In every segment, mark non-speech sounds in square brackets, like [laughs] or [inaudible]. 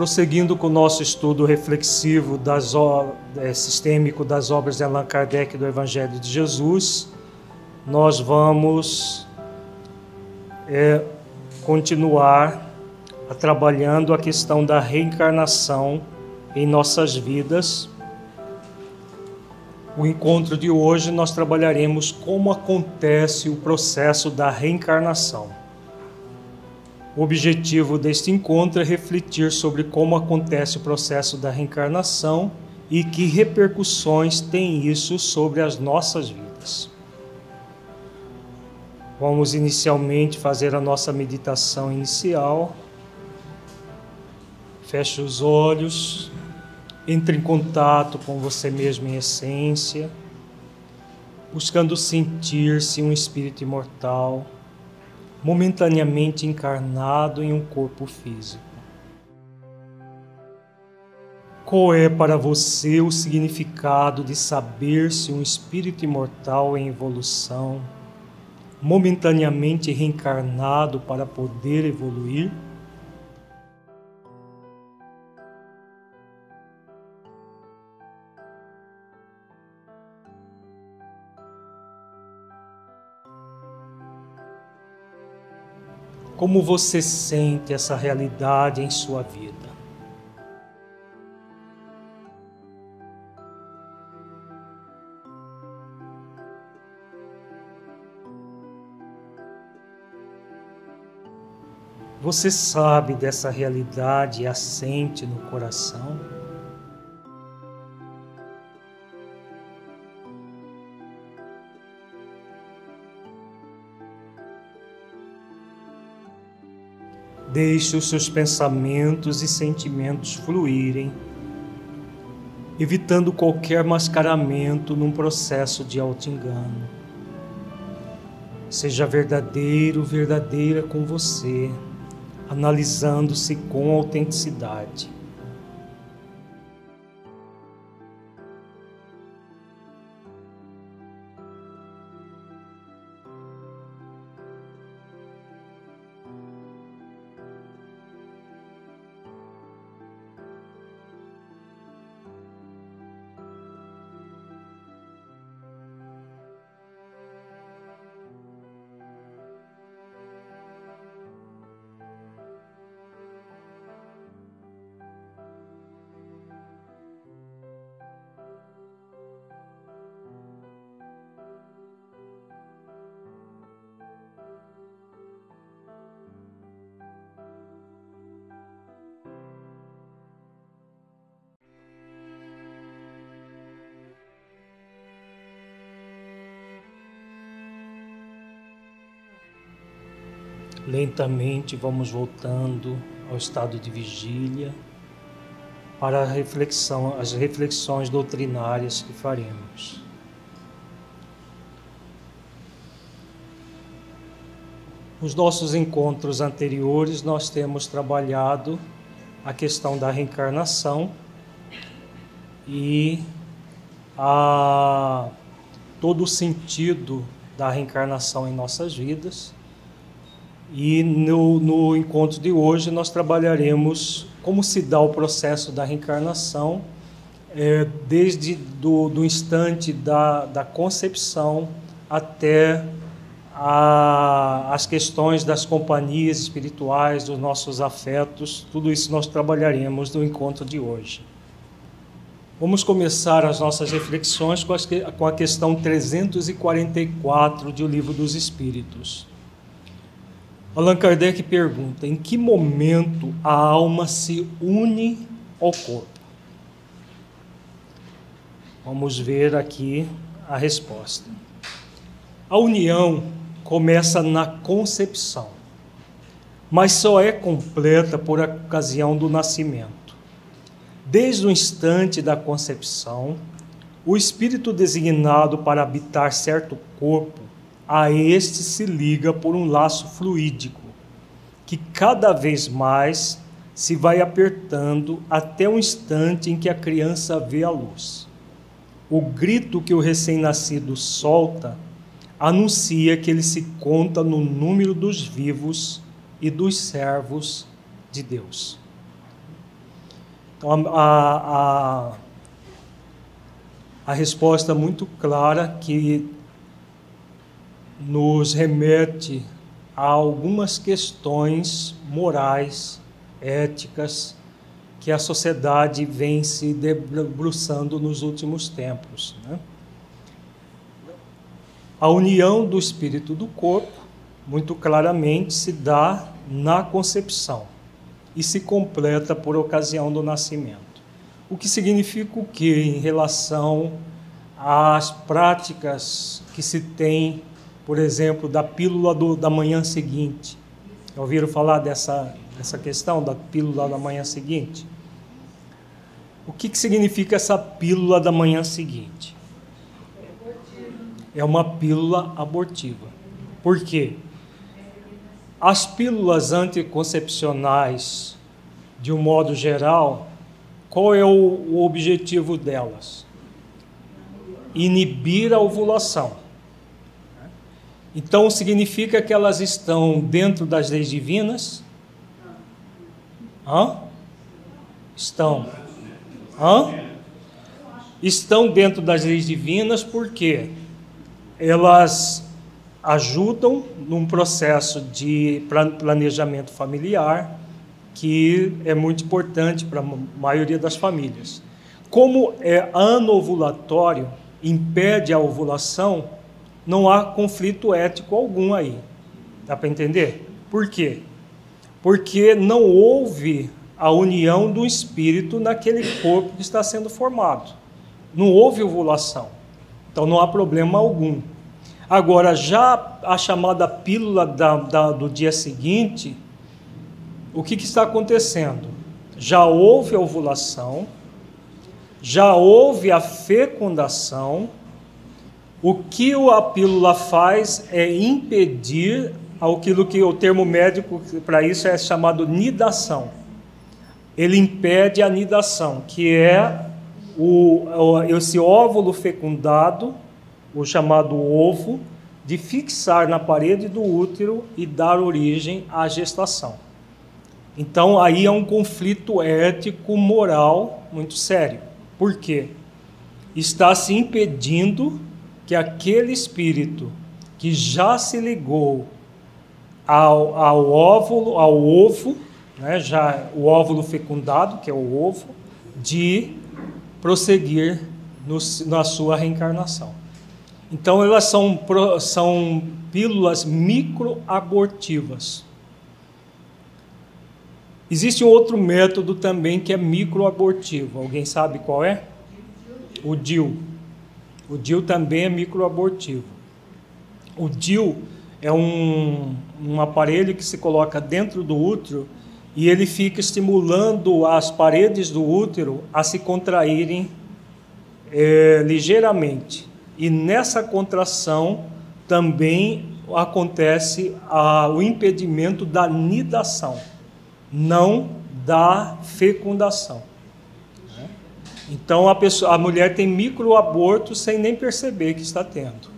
Prosseguindo com o nosso estudo reflexivo das, é, sistêmico das obras de Allan Kardec do Evangelho de Jesus, nós vamos é, continuar a trabalhando a questão da reencarnação em nossas vidas. O encontro de hoje nós trabalharemos como acontece o processo da reencarnação. O objetivo deste encontro é refletir sobre como acontece o processo da reencarnação e que repercussões tem isso sobre as nossas vidas. Vamos inicialmente fazer a nossa meditação inicial. Feche os olhos, entre em contato com você mesmo em essência, buscando sentir-se um espírito imortal momentaneamente encarnado em um corpo físico. Qual é para você o significado de saber-se um espírito imortal em evolução, momentaneamente reencarnado para poder evoluir? Como você sente essa realidade em sua vida? Você sabe dessa realidade e a sente no coração? Deixe os seus pensamentos e sentimentos fluírem, evitando qualquer mascaramento num processo de auto-engano. Seja verdadeiro, verdadeira com você, analisando-se com autenticidade. Lentamente vamos voltando ao estado de vigília para a reflexão, as reflexões doutrinárias que faremos. Nos nossos encontros anteriores, nós temos trabalhado a questão da reencarnação e a, todo o sentido da reencarnação em nossas vidas e no, no encontro de hoje nós trabalharemos como se dá o processo da reencarnação, é, desde do, do instante da, da concepção até a, as questões das companhias espirituais, dos nossos afetos, tudo isso nós trabalharemos no encontro de hoje. Vamos começar as nossas reflexões com, as, com a questão 344 do Livro dos Espíritos. Allan Kardec pergunta: em que momento a alma se une ao corpo? Vamos ver aqui a resposta. A união começa na concepção, mas só é completa por ocasião do nascimento. Desde o instante da concepção, o espírito designado para habitar certo corpo a este se liga por um laço fluídico, que cada vez mais se vai apertando até o instante em que a criança vê a luz. O grito que o recém-nascido solta anuncia que ele se conta no número dos vivos e dos servos de Deus. Então, a, a, a resposta muito clara que nos remete a algumas questões morais, éticas, que a sociedade vem se debruçando nos últimos tempos. Né? A união do espírito do corpo, muito claramente, se dá na concepção e se completa por ocasião do nascimento. O que significa o que em relação às práticas que se tem, por exemplo, da pílula do, da manhã seguinte? Já ouviram falar dessa, dessa questão da pílula da manhã seguinte? O que, que significa essa pílula da manhã seguinte? É uma pílula abortiva. Por quê? As pílulas anticoncepcionais, de um modo geral, qual é o, o objetivo delas? Inibir a ovulação. Então significa que elas estão dentro das leis divinas? Hã? Estão. Hã? Estão dentro das leis divinas porque elas ajudam num processo de planejamento familiar que é muito importante para a maioria das famílias. Como é ano ovulatório, impede a ovulação, não há conflito ético algum aí. Dá para entender? Por quê? Porque não houve a união do espírito naquele corpo que está sendo formado. Não houve ovulação. Então não há problema algum. Agora, já a chamada pílula da, da, do dia seguinte, o que, que está acontecendo? Já houve a ovulação, já houve a fecundação, o que a pílula faz é impedir aquilo que o termo médico para isso é chamado nidação. Ele impede a nidação, que é o, esse óvulo fecundado o chamado ovo, de fixar na parede do útero e dar origem à gestação. Então aí é um conflito ético moral muito sério. Por quê? Está se impedindo que aquele espírito que já se ligou ao, ao óvulo, ao ovo, né, já o óvulo fecundado, que é o ovo, de prosseguir no, na sua reencarnação. Então, elas são, são pílulas microabortivas. Existe um outro método também que é microabortivo. Alguém sabe qual é? O DIL. O DIL também é microabortivo. O DIL é um, um aparelho que se coloca dentro do útero e ele fica estimulando as paredes do útero a se contraírem é, ligeiramente. E nessa contração também acontece a, o impedimento da nidação, não da fecundação. Então a, pessoa, a mulher tem microaborto sem nem perceber que está tendo,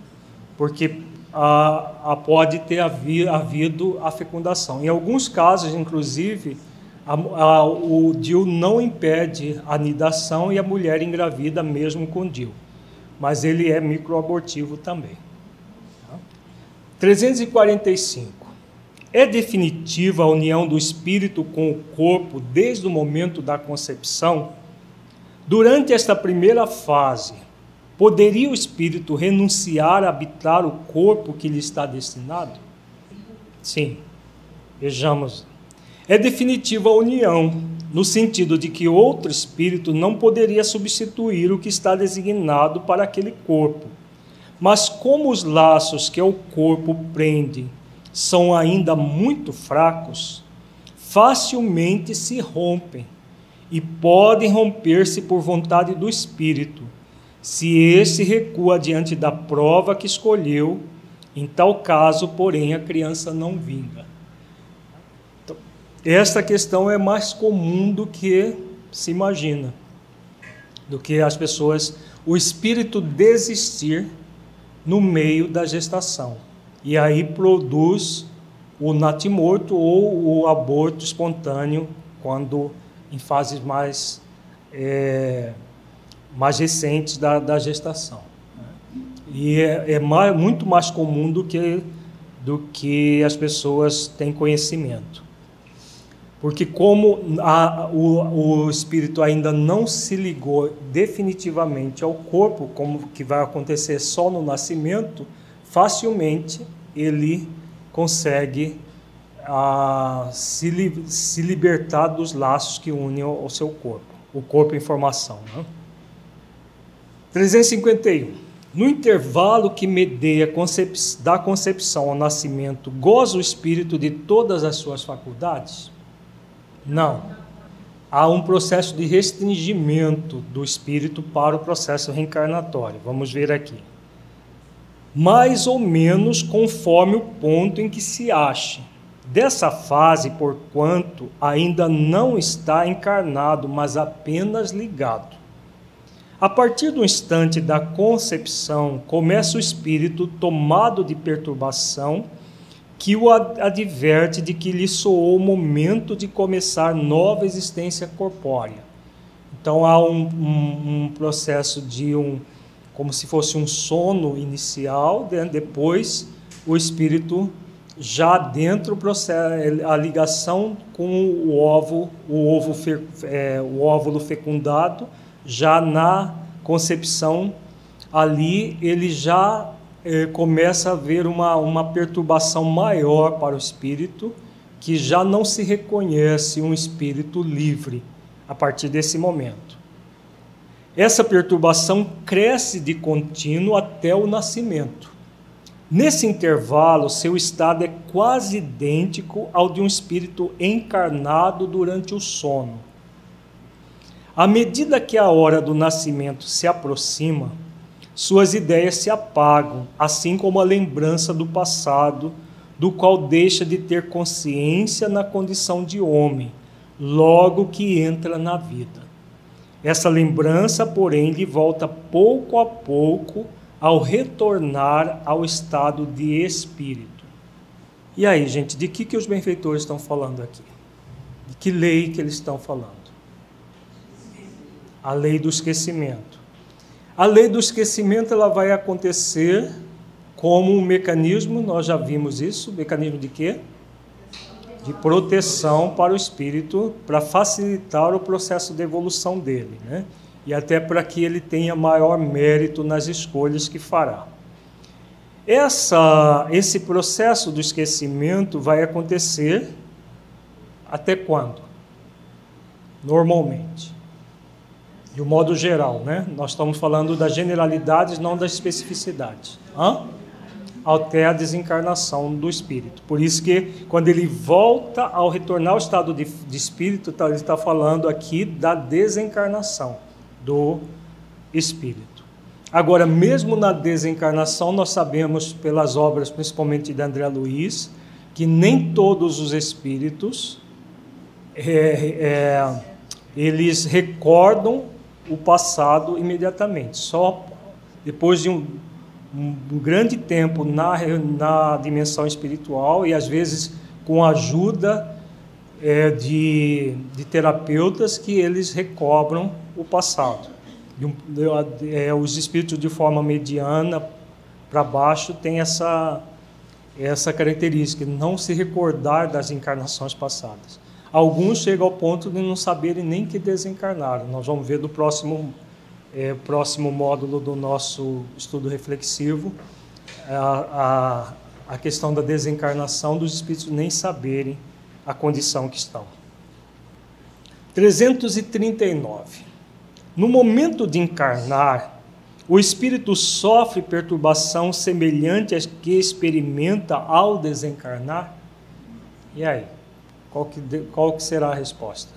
porque a, a pode ter havido a fecundação. Em alguns casos, inclusive, a, o DIU não impede a nidação e a mulher engravida mesmo com DIU mas ele é microabortivo também. 345. É definitiva a união do espírito com o corpo desde o momento da concepção? Durante esta primeira fase, poderia o espírito renunciar a habitar o corpo que lhe está destinado? Sim. Vejamos. É definitiva a união no sentido de que outro espírito não poderia substituir o que está designado para aquele corpo. Mas como os laços que o corpo prende são ainda muito fracos, facilmente se rompem e podem romper-se por vontade do espírito, se esse recua diante da prova que escolheu. Em tal caso, porém, a criança não vinga. Esta questão é mais comum do que se imagina, do que as pessoas, o espírito desistir no meio da gestação. E aí produz o natimorto ou o aborto espontâneo, quando em fases mais é, mais recentes da, da gestação. Né? E é, é mais, muito mais comum do que, do que as pessoas têm conhecimento. Porque como a, o, o espírito ainda não se ligou definitivamente ao corpo, como que vai acontecer só no nascimento, facilmente ele consegue a, se, li, se libertar dos laços que unem ao seu corpo, o corpo em formação. Né? 351. No intervalo que medeia concep da concepção ao nascimento, goza o espírito de todas as suas faculdades? Não. Há um processo de restringimento do espírito para o processo reencarnatório. Vamos ver aqui. Mais ou menos conforme o ponto em que se ache. Dessa fase, porquanto ainda não está encarnado, mas apenas ligado. A partir do instante da concepção, começa o espírito tomado de perturbação que o adverte de que lhe soou o momento de começar nova existência corpórea. Então há um, um, um processo de um, como se fosse um sono inicial, depois o espírito já dentro processo a ligação com o ovo, o ovo é, o óvulo fecundado, já na concepção ali ele já eh, começa a haver uma, uma perturbação maior para o espírito, que já não se reconhece um espírito livre a partir desse momento. Essa perturbação cresce de contínuo até o nascimento. Nesse intervalo, seu estado é quase idêntico ao de um espírito encarnado durante o sono. À medida que a hora do nascimento se aproxima, suas ideias se apagam, assim como a lembrança do passado, do qual deixa de ter consciência na condição de homem, logo que entra na vida. Essa lembrança, porém, lhe volta pouco a pouco ao retornar ao estado de espírito. E aí, gente, de que, que os benfeitores estão falando aqui? De que lei que eles estão falando? A lei do esquecimento. A lei do esquecimento ela vai acontecer como um mecanismo, nós já vimos isso, mecanismo de quê? De proteção para o espírito, para facilitar o processo de evolução dele, né? E até para que ele tenha maior mérito nas escolhas que fará. Essa, esse processo do esquecimento vai acontecer até quando? Normalmente de um modo geral, né? Nós estamos falando das generalidades, não das especificidades. Hã? Até a desencarnação do espírito. Por isso que quando ele volta ao retornar ao estado de, de espírito, tá, ele está falando aqui da desencarnação do espírito. Agora, mesmo na desencarnação, nós sabemos pelas obras, principalmente de André Luiz, que nem todos os espíritos é, é, eles recordam o passado imediatamente. Só depois de um, um, grande tempo na, na dimensão espiritual e às vezes com a ajuda é, de, de terapeutas que eles recobram o passado. é, os espíritos de forma mediana para baixo têm essa, essa característica, não se recordar das encarnações passadas. Alguns chegam ao ponto de não saberem nem que desencarnaram. Nós vamos ver no próximo, é, próximo módulo do nosso estudo reflexivo a, a, a questão da desencarnação dos espíritos nem saberem a condição que estão. 339. No momento de encarnar, o espírito sofre perturbação semelhante às que experimenta ao desencarnar? E aí? Qual que, qual que será a resposta?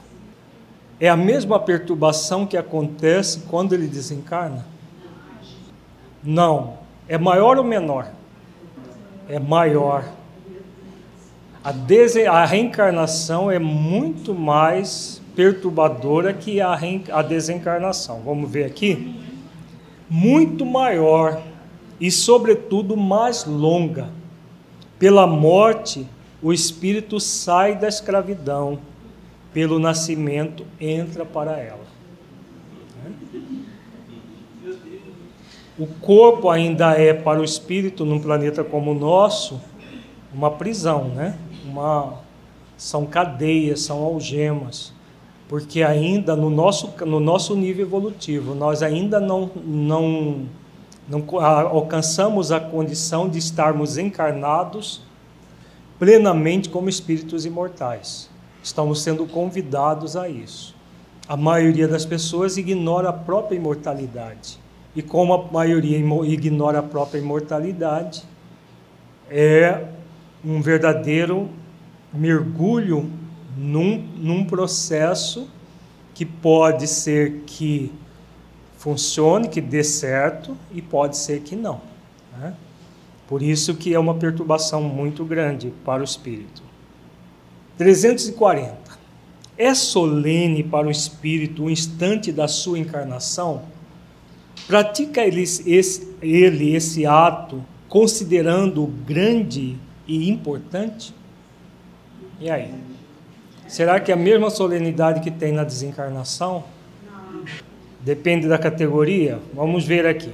É a mesma perturbação que acontece quando ele desencarna? Não. É maior ou menor? É maior. A, a reencarnação é muito mais perturbadora que a, a desencarnação. Vamos ver aqui? Muito maior e, sobretudo, mais longa. Pela morte o espírito sai da escravidão, pelo nascimento entra para ela. O corpo ainda é para o espírito num planeta como o nosso uma prisão, né? Uma são cadeias, são algemas, porque ainda no nosso no nosso nível evolutivo nós ainda não não não alcançamos a condição de estarmos encarnados plenamente como espíritos imortais. Estamos sendo convidados a isso. A maioria das pessoas ignora a própria imortalidade. E como a maioria ignora a própria imortalidade, é um verdadeiro mergulho num, num processo que pode ser que funcione, que dê certo, e pode ser que não. Né? Por isso que é uma perturbação muito grande para o espírito. 340. É solene para o espírito o instante da sua encarnação? Pratica ele esse, ele esse ato considerando grande e importante? E aí? Será que é a mesma solenidade que tem na desencarnação? Depende da categoria? Vamos ver aqui.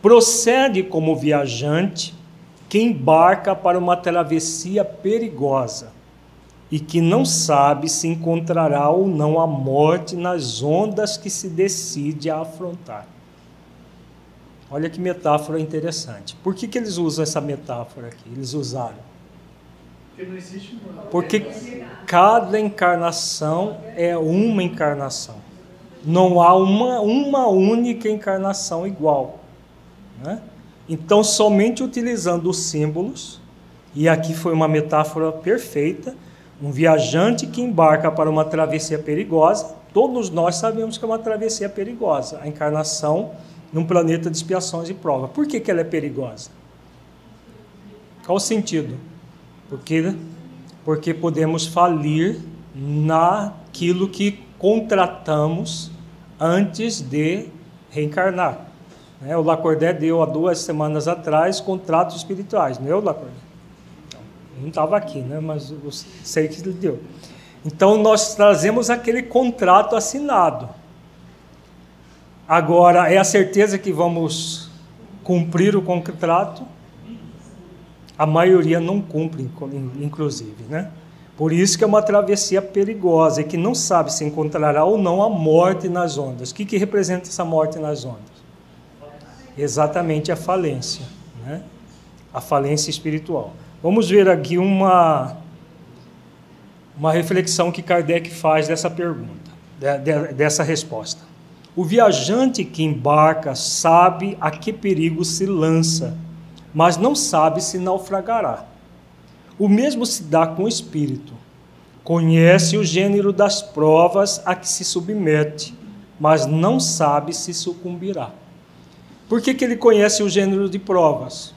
Procede como viajante que embarca para uma travessia perigosa e que não sabe se encontrará ou não a morte nas ondas que se decide a afrontar. Olha que metáfora interessante. Por que, que eles usam essa metáfora aqui? Eles usaram. Porque cada encarnação é uma encarnação. Não há uma, uma única encarnação igual. Né? Então, somente utilizando os símbolos, e aqui foi uma metáfora perfeita, um viajante que embarca para uma travessia perigosa, todos nós sabemos que é uma travessia perigosa, a encarnação num planeta de expiações e prova. Por que, que ela é perigosa? Qual o sentido? Porque, porque podemos falir naquilo que contratamos antes de reencarnar. Né? O Lacordé deu há duas semanas atrás contratos espirituais, não é o Lacordé? Não estava aqui, né? mas eu sei que ele deu. Então nós trazemos aquele contrato assinado. Agora, é a certeza que vamos cumprir o contrato? A maioria não cumpre, inclusive, né? Por isso que é uma travessia perigosa e que não sabe se encontrará ou não a morte nas ondas. O que, que representa essa morte nas ondas? Exatamente a falência, né? a falência espiritual. Vamos ver aqui uma, uma reflexão que Kardec faz dessa pergunta, dessa resposta. O viajante que embarca sabe a que perigo se lança, mas não sabe se naufragará. O mesmo se dá com o espírito. Conhece o gênero das provas a que se submete, mas não sabe se sucumbirá. Por que, que ele conhece o gênero de provas?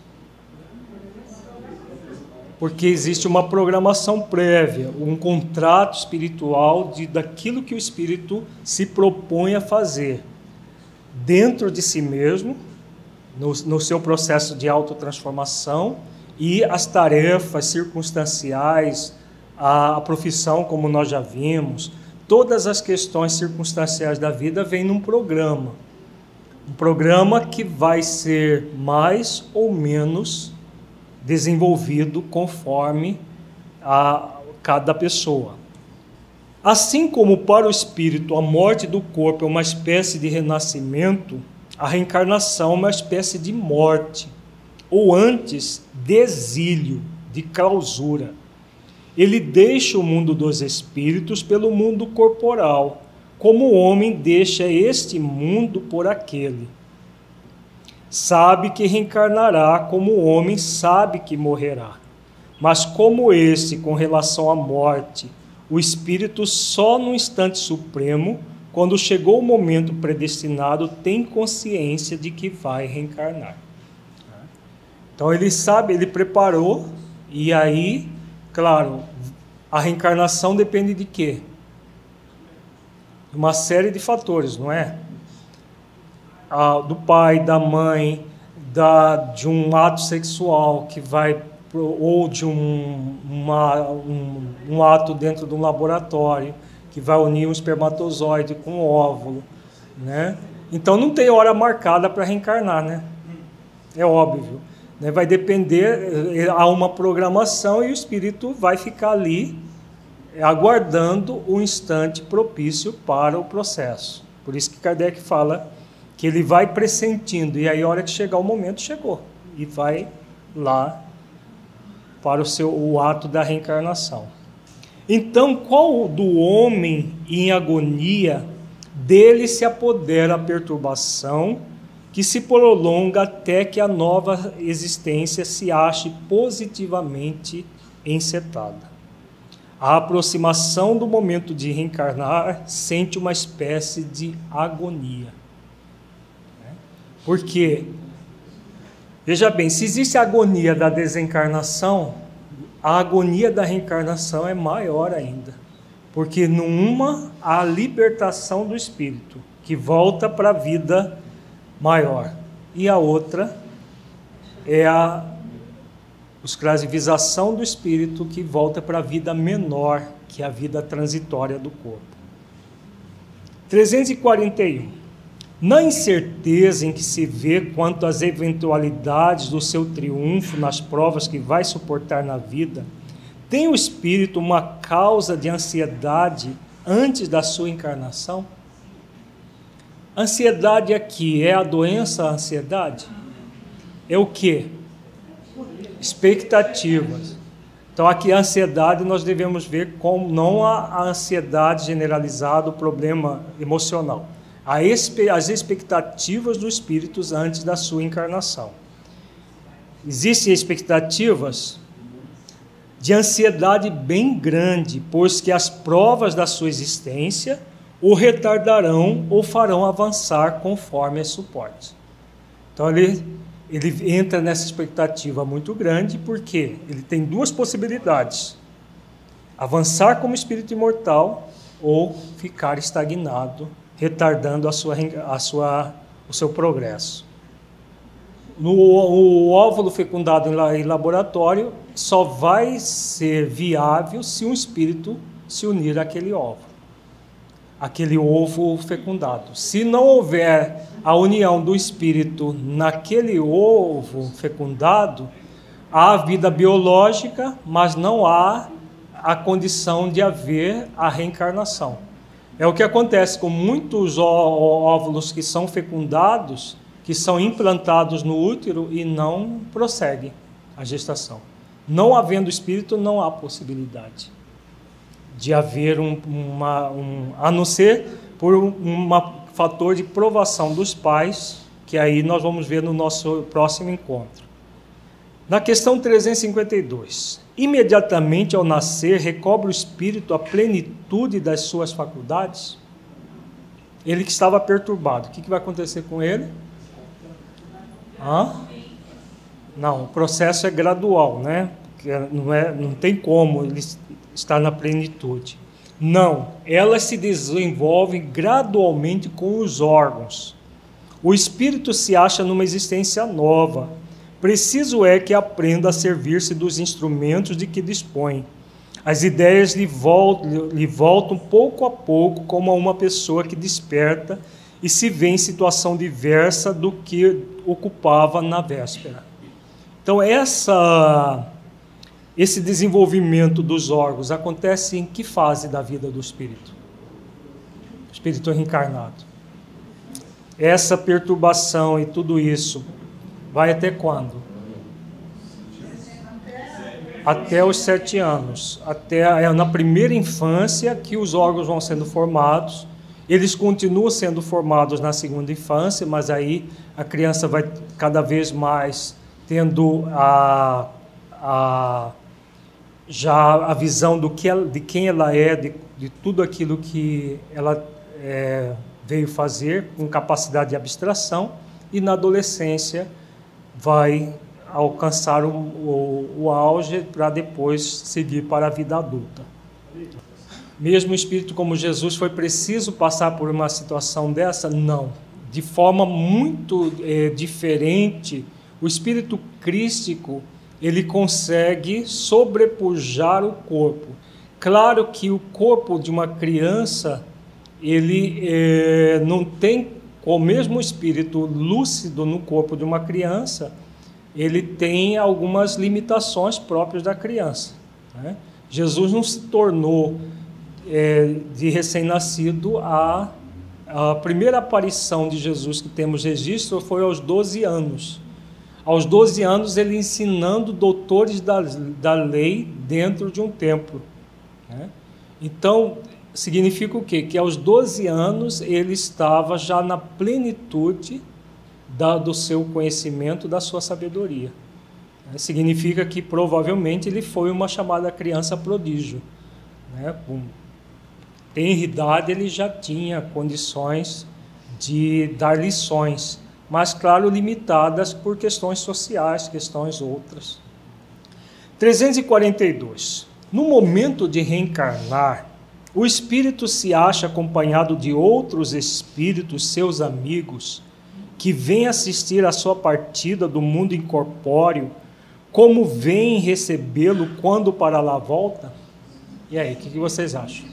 Porque existe uma programação prévia, um contrato espiritual de, daquilo que o espírito se propõe a fazer dentro de si mesmo, no, no seu processo de autotransformação e as tarefas circunstanciais, a, a profissão, como nós já vimos, todas as questões circunstanciais da vida vêm num programa. Um programa que vai ser mais ou menos desenvolvido conforme a cada pessoa. Assim como para o espírito a morte do corpo é uma espécie de renascimento, a reencarnação é uma espécie de morte, ou antes, de exílio, de clausura. Ele deixa o mundo dos espíritos pelo mundo corporal, como o homem deixa este mundo por aquele. Sabe que reencarnará, como o homem sabe que morrerá. Mas como este, com relação à morte, o espírito só no instante supremo quando chegou o momento predestinado, tem consciência de que vai reencarnar. Então ele sabe, ele preparou, e aí, claro, a reencarnação depende de quê? Uma série de fatores, não é? Ah, do pai, da mãe, da, de um ato sexual que vai ou de um, uma, um, um ato dentro de um laboratório que vai unir um espermatozoide com um óvulo. né? Então não tem hora marcada para reencarnar, né? É óbvio. Né? Vai depender, há uma programação e o espírito vai ficar ali aguardando o instante propício para o processo. Por isso que Kardec fala que ele vai pressentindo, e aí a hora que chegar o momento, chegou. E vai lá para o seu o ato da reencarnação. Então, qual do homem em agonia dele se apodera a perturbação que se prolonga até que a nova existência se ache positivamente encetada. A aproximação do momento de reencarnar sente uma espécie de agonia. Porque, veja bem, se existe a agonia da desencarnação, a agonia da reencarnação é maior ainda. Porque numa há a libertação do espírito, que volta para a vida maior. E a outra é a escravização do espírito que volta para a vida menor, que é a vida transitória do corpo. 341. Na incerteza em que se vê quanto às eventualidades do seu triunfo nas provas que vai suportar na vida, tem o espírito uma causa de ansiedade antes da sua encarnação? Ansiedade aqui é a doença a ansiedade? É o que? Expectativas. Então aqui a ansiedade nós devemos ver como não a ansiedade generalizada, o problema emocional as expectativas dos espíritos antes da sua encarnação. Existem expectativas de ansiedade bem grande, pois que as provas da sua existência o retardarão ou farão avançar conforme as suporte. Então ele, ele entra nessa expectativa muito grande, porque ele tem duas possibilidades: avançar como espírito imortal ou ficar estagnado retardando a sua, a sua, o seu progresso. No, o óvulo fecundado em laboratório só vai ser viável se um espírito se unir àquele óvulo, aquele ovo fecundado. Se não houver a união do espírito naquele ovo fecundado, há vida biológica, mas não há a condição de haver a reencarnação. É o que acontece com muitos óvulos que são fecundados, que são implantados no útero e não prosseguem a gestação. Não havendo espírito, não há possibilidade de haver um, uma, um, a não ser por um fator de provação dos pais, que aí nós vamos ver no nosso próximo encontro. Na questão 352, imediatamente ao nascer, recobra o espírito a plenitude das suas faculdades? Ele que estava perturbado, o que, que vai acontecer com ele? Hã? Não, o processo é gradual, né? Não, é, não tem como ele estar na plenitude. Não, elas se desenvolvem gradualmente com os órgãos. O espírito se acha numa existência nova Preciso é que aprenda a servir-se dos instrumentos de que dispõe. As ideias lhe voltam, lhe voltam pouco a pouco como a uma pessoa que desperta e se vê em situação diversa do que ocupava na véspera. Então essa esse desenvolvimento dos órgãos acontece em que fase da vida do espírito? Espírito reencarnado. Essa perturbação e tudo isso Vai até quando? Até os sete anos. Até é na primeira infância que os órgãos vão sendo formados. Eles continuam sendo formados na segunda infância, mas aí a criança vai cada vez mais tendo a, a já a visão do que ela, de quem ela é, de, de tudo aquilo que ela é, veio fazer, com capacidade de abstração, e na adolescência vai alcançar o, o, o auge para depois seguir para a vida adulta. Mesmo o espírito como Jesus foi preciso passar por uma situação dessa? Não. De forma muito é, diferente, o espírito crístico ele consegue sobrepujar o corpo. Claro que o corpo de uma criança ele é, não tem o mesmo espírito lúcido no corpo de uma criança, ele tem algumas limitações próprias da criança. Né? Jesus não se tornou é, de recém-nascido a a primeira aparição de Jesus que temos registro foi aos 12 anos. Aos 12 anos, ele ensinando doutores da, da lei dentro de um templo. Né? Então, significa o quê? Que aos 12 anos ele estava já na plenitude da, do seu conhecimento, da sua sabedoria. Né? Significa que provavelmente ele foi uma chamada criança prodígio, né? com idade ele já tinha condições de dar lições, mas, claro, limitadas por questões sociais, questões outras. 342. No momento de reencarnar, o espírito se acha acompanhado de outros espíritos, seus amigos, que vêm assistir à sua partida do mundo incorpóreo, como vêm recebê-lo quando para lá volta? E aí, o que vocês acham?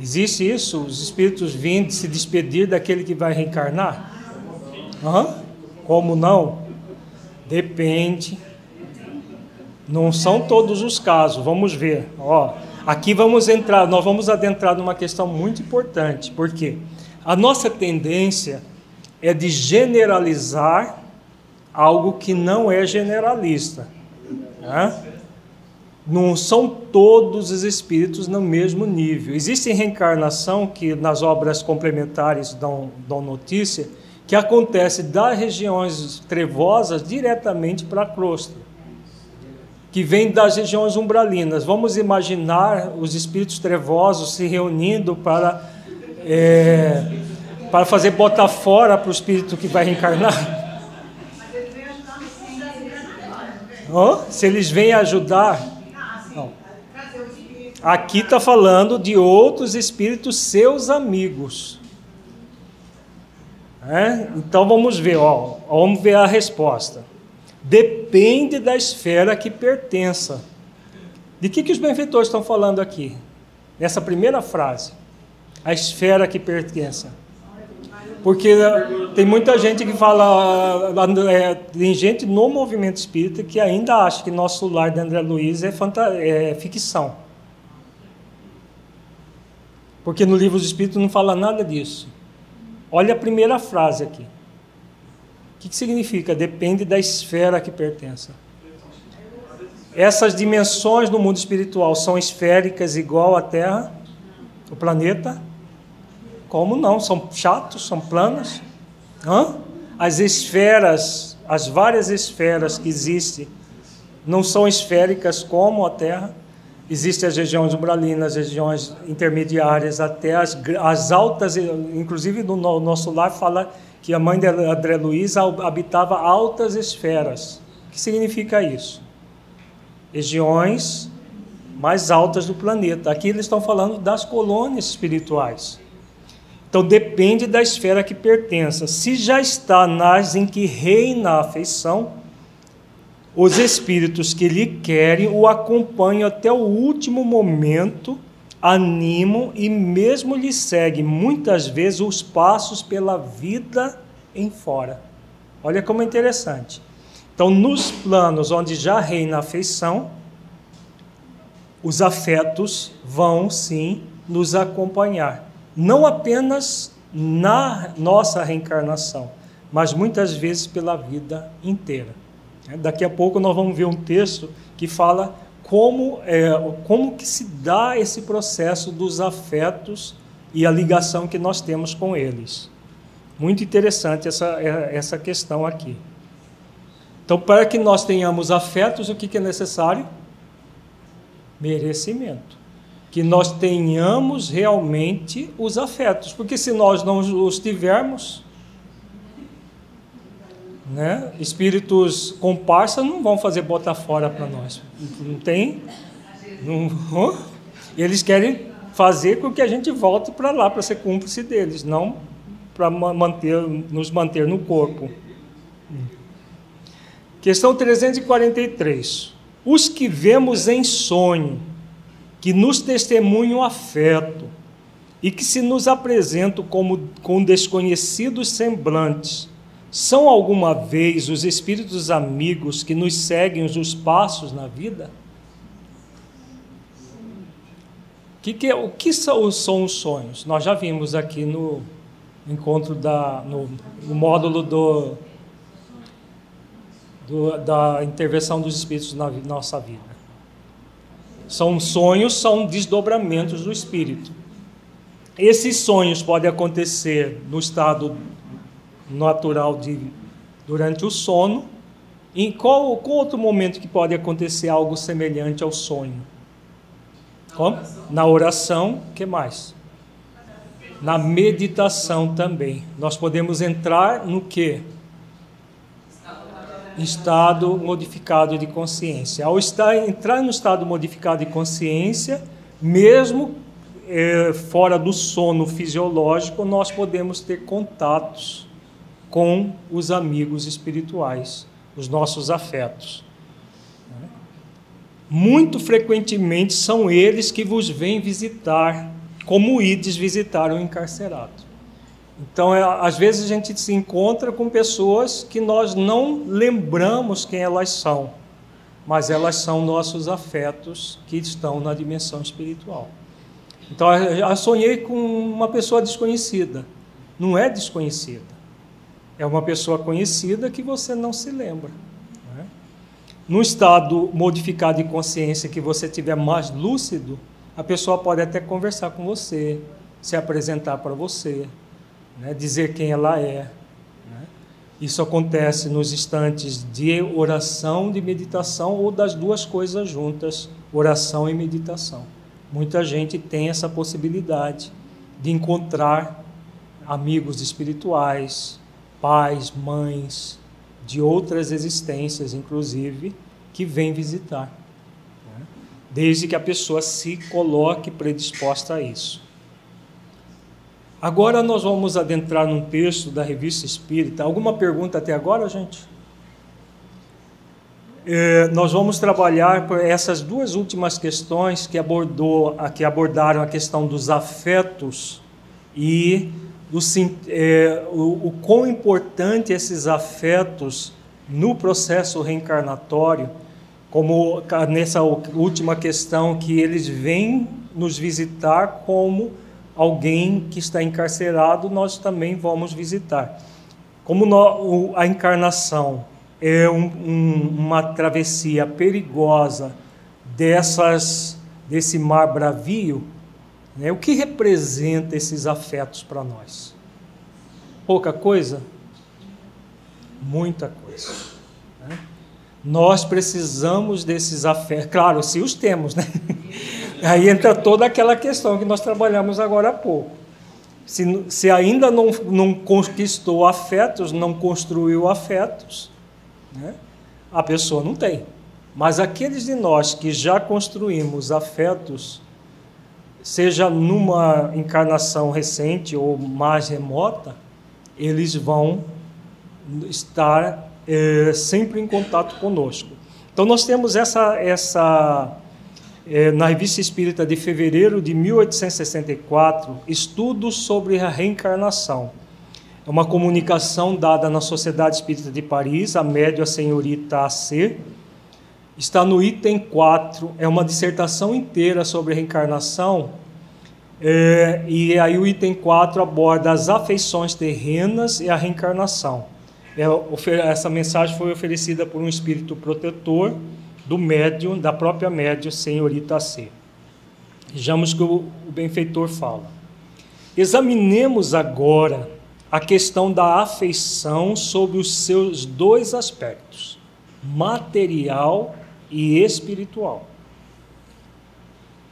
Existe isso? Os espíritos vindo se despedir daquele que vai reencarnar? Como não? Depende. Não são todos os casos. Vamos ver. Ó, aqui vamos entrar, nós vamos adentrar numa questão muito importante, porque a nossa tendência é de generalizar algo que não é generalista. Né? não são todos os espíritos no mesmo nível. Existe reencarnação que nas obras complementares dão, dão notícia que acontece das regiões trevosas diretamente para a crosta, que vem das regiões umbralinas. Vamos imaginar os espíritos trevosos se reunindo para, é, para fazer botar fora para o espírito que vai reencarnar. Oh, se eles vêm ajudar, Aqui está falando de outros espíritos, seus amigos. É? Então vamos ver, ó, vamos ver a resposta. Depende da esfera que pertença. De que, que os benfeitores estão falando aqui? Nessa primeira frase. A esfera que pertença. Porque eh, tem muita gente que fala, é, tem gente no movimento espírita que ainda acha que nosso lar de André Luiz é, é ficção. Porque no livro dos Espíritos não fala nada disso. Olha a primeira frase aqui. O que, que significa? Depende da esfera que pertença. Essas dimensões no mundo espiritual são esféricas igual à Terra, o planeta? Como não? São chatos, são planas? Hã? As esferas, as várias esferas que existem, não são esféricas como a Terra? Existem as regiões umbralinas, as regiões intermediárias, até as, as altas, inclusive no, no nosso lar fala que a mãe de André Luiz habitava altas esferas. O que significa isso? Regiões mais altas do planeta. Aqui eles estão falando das colônias espirituais. Então depende da esfera que pertença. Se já está nas em que reina a afeição, os espíritos que lhe querem o acompanham até o último momento, animam e mesmo lhe seguem muitas vezes os passos pela vida em fora. Olha como é interessante. Então, nos planos onde já reina a afeição, os afetos vão sim nos acompanhar, não apenas na nossa reencarnação, mas muitas vezes pela vida inteira. Daqui a pouco nós vamos ver um texto que fala como, é, como que se dá esse processo dos afetos e a ligação que nós temos com eles. Muito interessante essa, é, essa questão aqui. Então, para que nós tenhamos afetos, o que, que é necessário? Merecimento. Que nós tenhamos realmente os afetos, porque se nós não os tivermos, né? Espíritos comparsas não vão fazer botar fora para nós. Não tem. Não, eles querem fazer com que a gente volte para lá para ser cúmplice deles, não para manter, nos manter no corpo. Questão 343. Os que vemos em sonho, que nos testemunham afeto, e que se nos apresentam como com desconhecidos semblantes, são alguma vez os espíritos amigos que nos seguem os passos na vida? Que que, é, o que são, são, os sonhos? Nós já vimos aqui no encontro da, no, no módulo do, do, da intervenção dos espíritos na nossa vida. São sonhos, são desdobramentos do espírito. Esses sonhos podem acontecer no estado natural de durante o sono. Em qual, qual outro momento que pode acontecer algo semelhante ao sonho? Na Como? Oração. Na oração, que mais? Na meditação também. Nós podemos entrar no que? Estado modificado de consciência. Ao estar, entrar no estado modificado de consciência, mesmo é, fora do sono fisiológico, nós podemos ter contatos com os amigos espirituais, os nossos afetos. Muito frequentemente são eles que vos vêm visitar, como ides visitar o encarcerado. Então, é, às vezes a gente se encontra com pessoas que nós não lembramos quem elas são, mas elas são nossos afetos que estão na dimensão espiritual. Então, eu sonhei com uma pessoa desconhecida. Não é desconhecida é uma pessoa conhecida que você não se lembra. Né? No estado modificado de consciência que você tiver mais lúcido, a pessoa pode até conversar com você, se apresentar para você, né? dizer quem ela é. Né? Isso acontece nos instantes de oração, de meditação ou das duas coisas juntas, oração e meditação. Muita gente tem essa possibilidade de encontrar amigos espirituais, pais, mães, de outras existências, inclusive, que vêm visitar. Né? Desde que a pessoa se coloque predisposta a isso. Agora nós vamos adentrar num texto da Revista Espírita. Alguma pergunta até agora, gente? É, nós vamos trabalhar por essas duas últimas questões que abordou, que abordaram a questão dos afetos e do, é, o, o quão importante esses afetos no processo reencarnatório, como nessa última questão, que eles vêm nos visitar como alguém que está encarcerado, nós também vamos visitar. Como a encarnação é um, um, uma travessia perigosa dessas, desse mar bravio, né? O que representa esses afetos para nós? Pouca coisa? Muita coisa. Né? Nós precisamos desses afetos, claro, se os temos, né? [laughs] Aí entra toda aquela questão que nós trabalhamos agora há pouco. Se, se ainda não, não conquistou afetos, não construiu afetos, né? a pessoa não tem. Mas aqueles de nós que já construímos afetos, seja numa encarnação recente ou mais remota, eles vão estar é, sempre em contato conosco. Então nós temos essa, essa é, na Revista Espírita de fevereiro de 1864, estudos sobre a reencarnação. É uma comunicação dada na Sociedade Espírita de Paris, a média senhorita AC, está no item 4, é uma dissertação inteira sobre reencarnação, é, e aí o item 4 aborda as afeições terrenas e a reencarnação. É, essa mensagem foi oferecida por um espírito protetor do médium, da própria médium, senhorita C. Vejamos que o, o benfeitor fala. Examinemos agora a questão da afeição sob os seus dois aspectos, material e espiritual.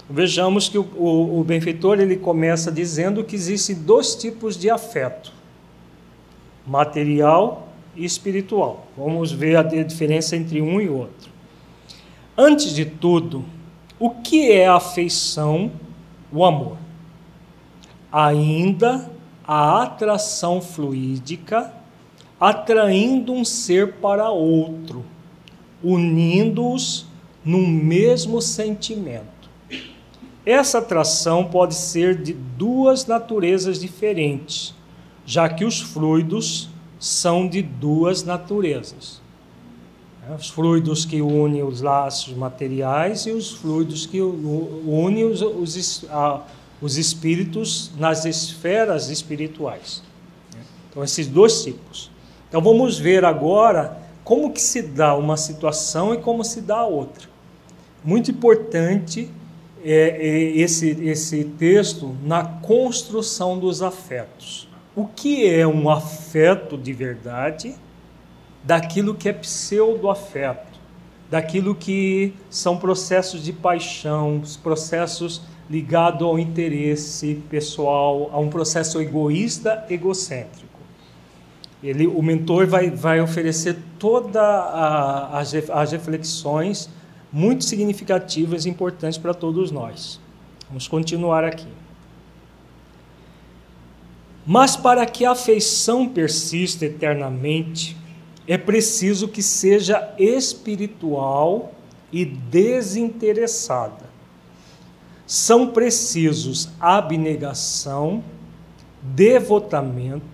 Vejamos que o, o, o benfeitor ele começa dizendo que existem dois tipos de afeto: material e espiritual. Vamos ver a diferença entre um e outro. Antes de tudo, o que é a afeição, o amor? Ainda a atração fluídica atraindo um ser para outro unindo-os num mesmo sentimento. Essa atração pode ser de duas naturezas diferentes, já que os fluidos são de duas naturezas. É, os fluidos que unem os laços materiais e os fluidos que unem os, os, os espíritos nas esferas espirituais. Então, esses dois tipos. Então, vamos ver agora como que se dá uma situação e como se dá a outra. Muito importante é, é esse, esse texto na construção dos afetos. O que é um afeto de verdade daquilo que é pseudo-afeto, daquilo que são processos de paixão, processos ligados ao interesse pessoal, a um processo egoísta, egocêntrico. Ele, o mentor vai, vai oferecer todas as reflexões muito significativas e importantes para todos nós. Vamos continuar aqui. Mas para que a afeição persista eternamente, é preciso que seja espiritual e desinteressada. São precisos abnegação, devotamento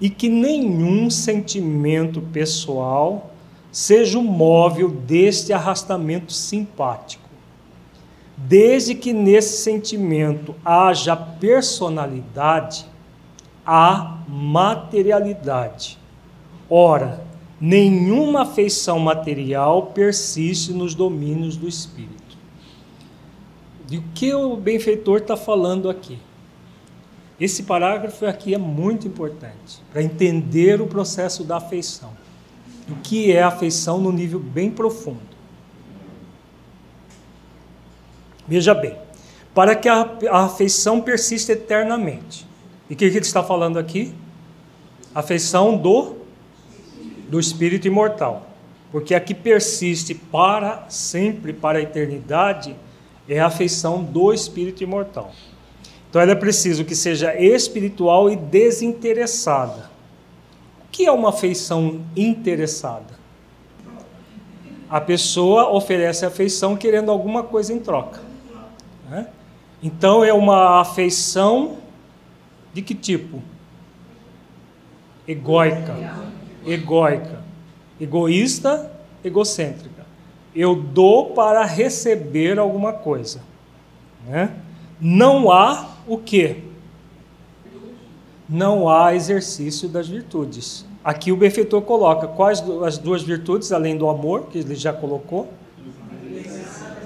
e que nenhum sentimento pessoal seja o móvel deste arrastamento simpático. Desde que nesse sentimento haja personalidade, há materialidade. Ora, nenhuma afeição material persiste nos domínios do espírito. De que o benfeitor está falando aqui? Esse parágrafo aqui é muito importante para entender o processo da afeição o que é afeição no nível bem profundo. Veja bem, para que a, a afeição persista eternamente. E o que, que ele está falando aqui? Afeição do, do espírito imortal. Porque a que persiste para sempre, para a eternidade, é a afeição do espírito imortal. Então é preciso que seja espiritual e desinteressada que é uma afeição interessada? A pessoa oferece afeição querendo alguma coisa em troca. Né? Então é uma afeição de que tipo? Egoica. Egoica. Egoísta, egocêntrica. Eu dou para receber alguma coisa. Né? Não há o que? Não há exercício das virtudes. Aqui o benfeitor coloca quais as duas virtudes, além do amor, que ele já colocou?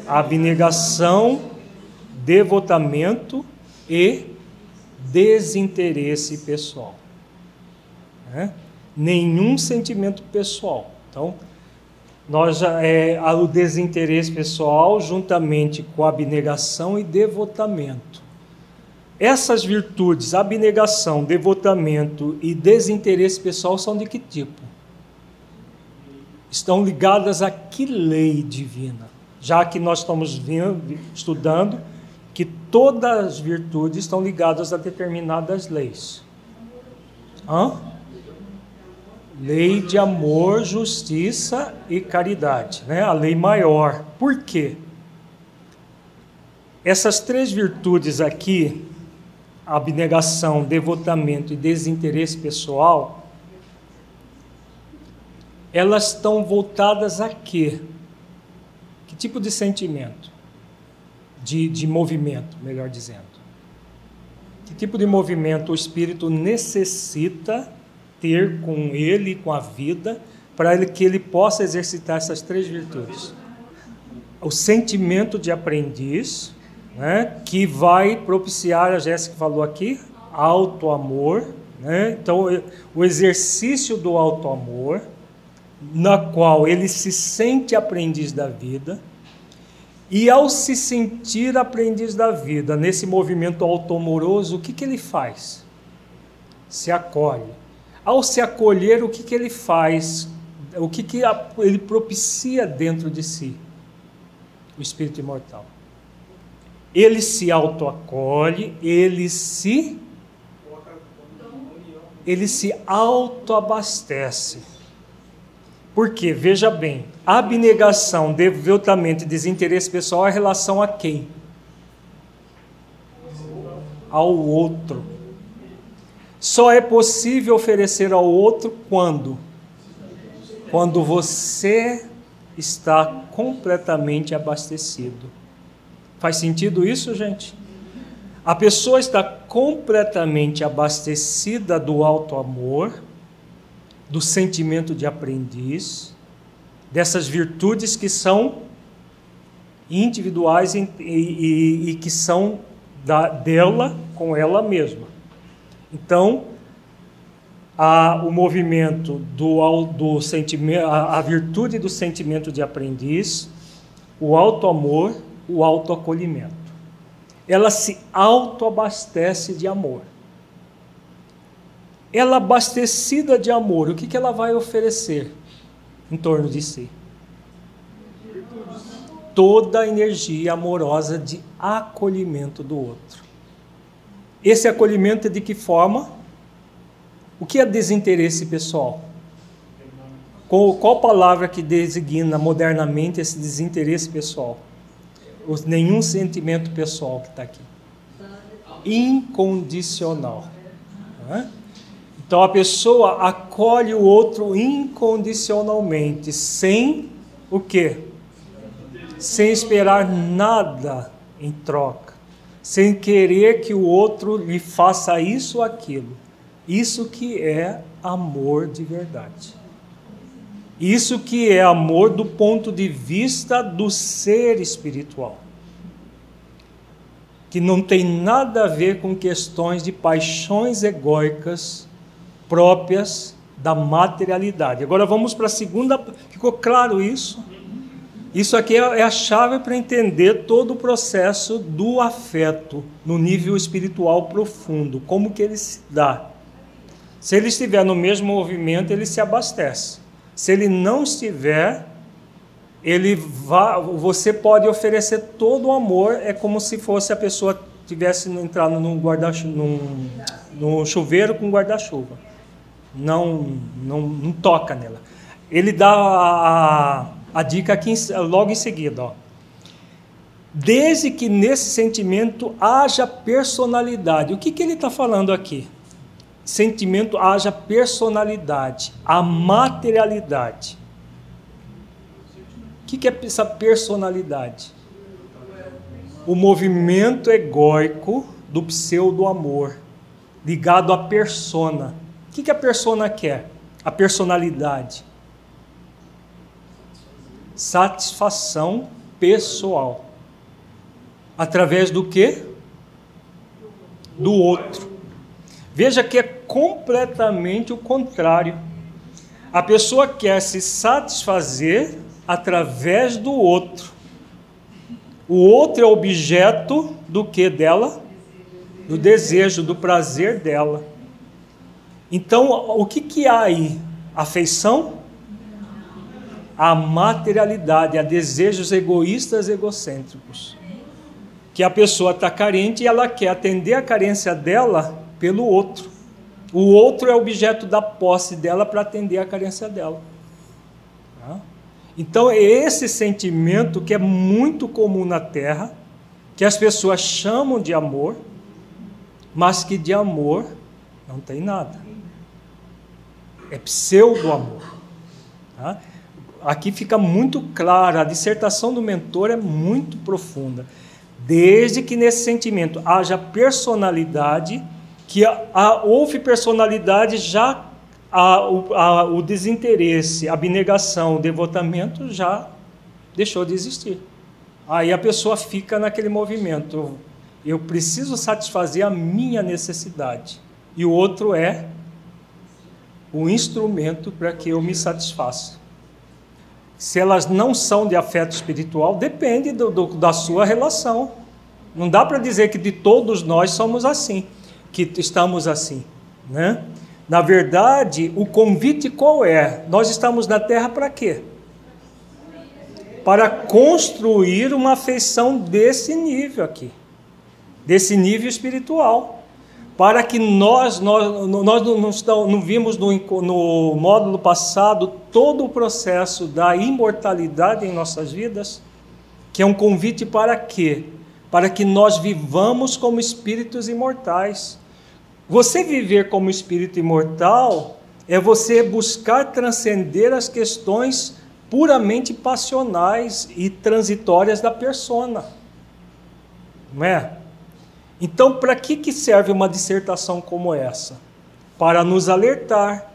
Abnegação, devotamento e desinteresse pessoal. Né? Nenhum sentimento pessoal. Então, nós é, o desinteresse pessoal juntamente com abnegação e devotamento. Essas virtudes, abnegação, devotamento e desinteresse pessoal são de que tipo? Estão ligadas a que lei divina? Já que nós estamos vendo, estudando que todas as virtudes estão ligadas a determinadas leis. Hã? Lei de amor, justiça e caridade, né? A lei maior. Por quê? Essas três virtudes aqui, abnegação, devotamento e desinteresse pessoal, elas estão voltadas a quê? Que tipo de sentimento? De, de movimento, melhor dizendo. Que tipo de movimento o espírito necessita ter com ele, com a vida, para que ele possa exercitar essas três virtudes? O sentimento de aprendiz, né, que vai propiciar, a Jéssica falou aqui, alto amor. Né? Então, o exercício do alto amor, na qual ele se sente aprendiz da vida, e ao se sentir aprendiz da vida, nesse movimento auto-amoroso, o que, que ele faz? Se acolhe. Ao se acolher, o que, que ele faz? O que, que ele propicia dentro de si? O espírito imortal ele se autoacolhe, ele se ele se autoabastece. Porque, veja bem, abnegação, devotamento e desinteresse pessoal é relação a quem? ao outro. Só é possível oferecer ao outro quando? Quando você está completamente abastecido. Faz sentido isso, gente? A pessoa está completamente abastecida do alto amor, do sentimento de aprendiz, dessas virtudes que são individuais e, e, e que são da, dela com ela mesma. Então, a, o movimento do, do sentimento, a, a virtude do sentimento de aprendiz, o alto amor, o autoacolhimento. Ela se autoabastece de amor. Ela abastecida de amor, o que, que ela vai oferecer em torno de si? Toda a energia amorosa de acolhimento do outro. Esse acolhimento é de que forma? O que é desinteresse pessoal? Qual, qual palavra que designa modernamente esse desinteresse pessoal? Nenhum sentimento pessoal que está aqui. Incondicional. É? Então a pessoa acolhe o outro incondicionalmente, sem o quê? Sem esperar nada em troca, sem querer que o outro lhe faça isso ou aquilo. Isso que é amor de verdade. Isso que é amor do ponto de vista do ser espiritual. Que não tem nada a ver com questões de paixões egóicas próprias da materialidade. Agora vamos para a segunda. Ficou claro isso? Isso aqui é, é a chave para entender todo o processo do afeto no nível espiritual profundo, como que ele se dá. Se ele estiver no mesmo movimento, ele se abastece. Se ele não estiver, ele vá, você pode oferecer todo o amor, é como se fosse a pessoa tivesse entrado num guarda num, num chuveiro com guarda-chuva. Não, não, não toca nela. Ele dá a, a dica aqui logo em seguida, ó. Desde que nesse sentimento haja personalidade. O que, que ele está falando aqui? Sentimento haja personalidade, a materialidade. O que é essa personalidade? O movimento egóico do pseudo-amor, ligado à persona. O que a persona quer? A personalidade. Satisfação pessoal. Através do que? Do outro. Veja que é completamente o contrário. A pessoa quer se satisfazer através do outro. O outro é objeto do que dela? Do desejo, do prazer dela. Então, o que, que há aí? Afeição? A materialidade, a desejos egoístas, egocêntricos. Que a pessoa está carente e ela quer atender a carência dela pelo outro. O outro é objeto da posse dela para atender a carência dela. Tá? Então, é esse sentimento que é muito comum na Terra, que as pessoas chamam de amor, mas que de amor não tem nada. É pseudo-amor. Tá? Aqui fica muito claro, a dissertação do mentor é muito profunda. Desde que nesse sentimento haja personalidade, que a, a, houve personalidade já a, o, o desinteresse, a abnegação, o devotamento já deixou de existir. Aí a pessoa fica naquele movimento. Eu preciso satisfazer a minha necessidade. E o outro é o instrumento para que eu me satisfaça. Se elas não são de afeto espiritual, depende do, do, da sua relação. Não dá para dizer que de todos nós somos assim que estamos assim, né? Na verdade, o convite qual é? Nós estamos na terra para quê? Para construir uma afeição desse nível aqui, desse nível espiritual, para que nós nós, nós não, não vimos no, no módulo passado todo o processo da imortalidade em nossas vidas, que é um convite para quê? para que nós vivamos como espíritos imortais. Você viver como espírito imortal é você buscar transcender as questões puramente passionais e transitórias da persona. Não é? Então, para que, que serve uma dissertação como essa? Para nos alertar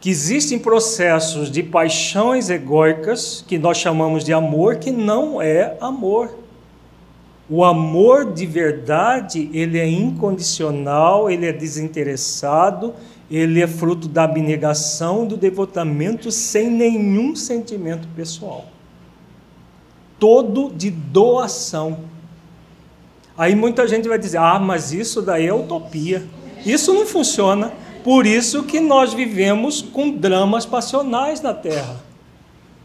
que existem processos de paixões egóicas, que nós chamamos de amor, que não é amor. O amor de verdade, ele é incondicional, ele é desinteressado, ele é fruto da abnegação, do devotamento, sem nenhum sentimento pessoal. Todo de doação. Aí muita gente vai dizer: ah, mas isso daí é utopia. Isso não funciona. Por isso que nós vivemos com dramas passionais na Terra.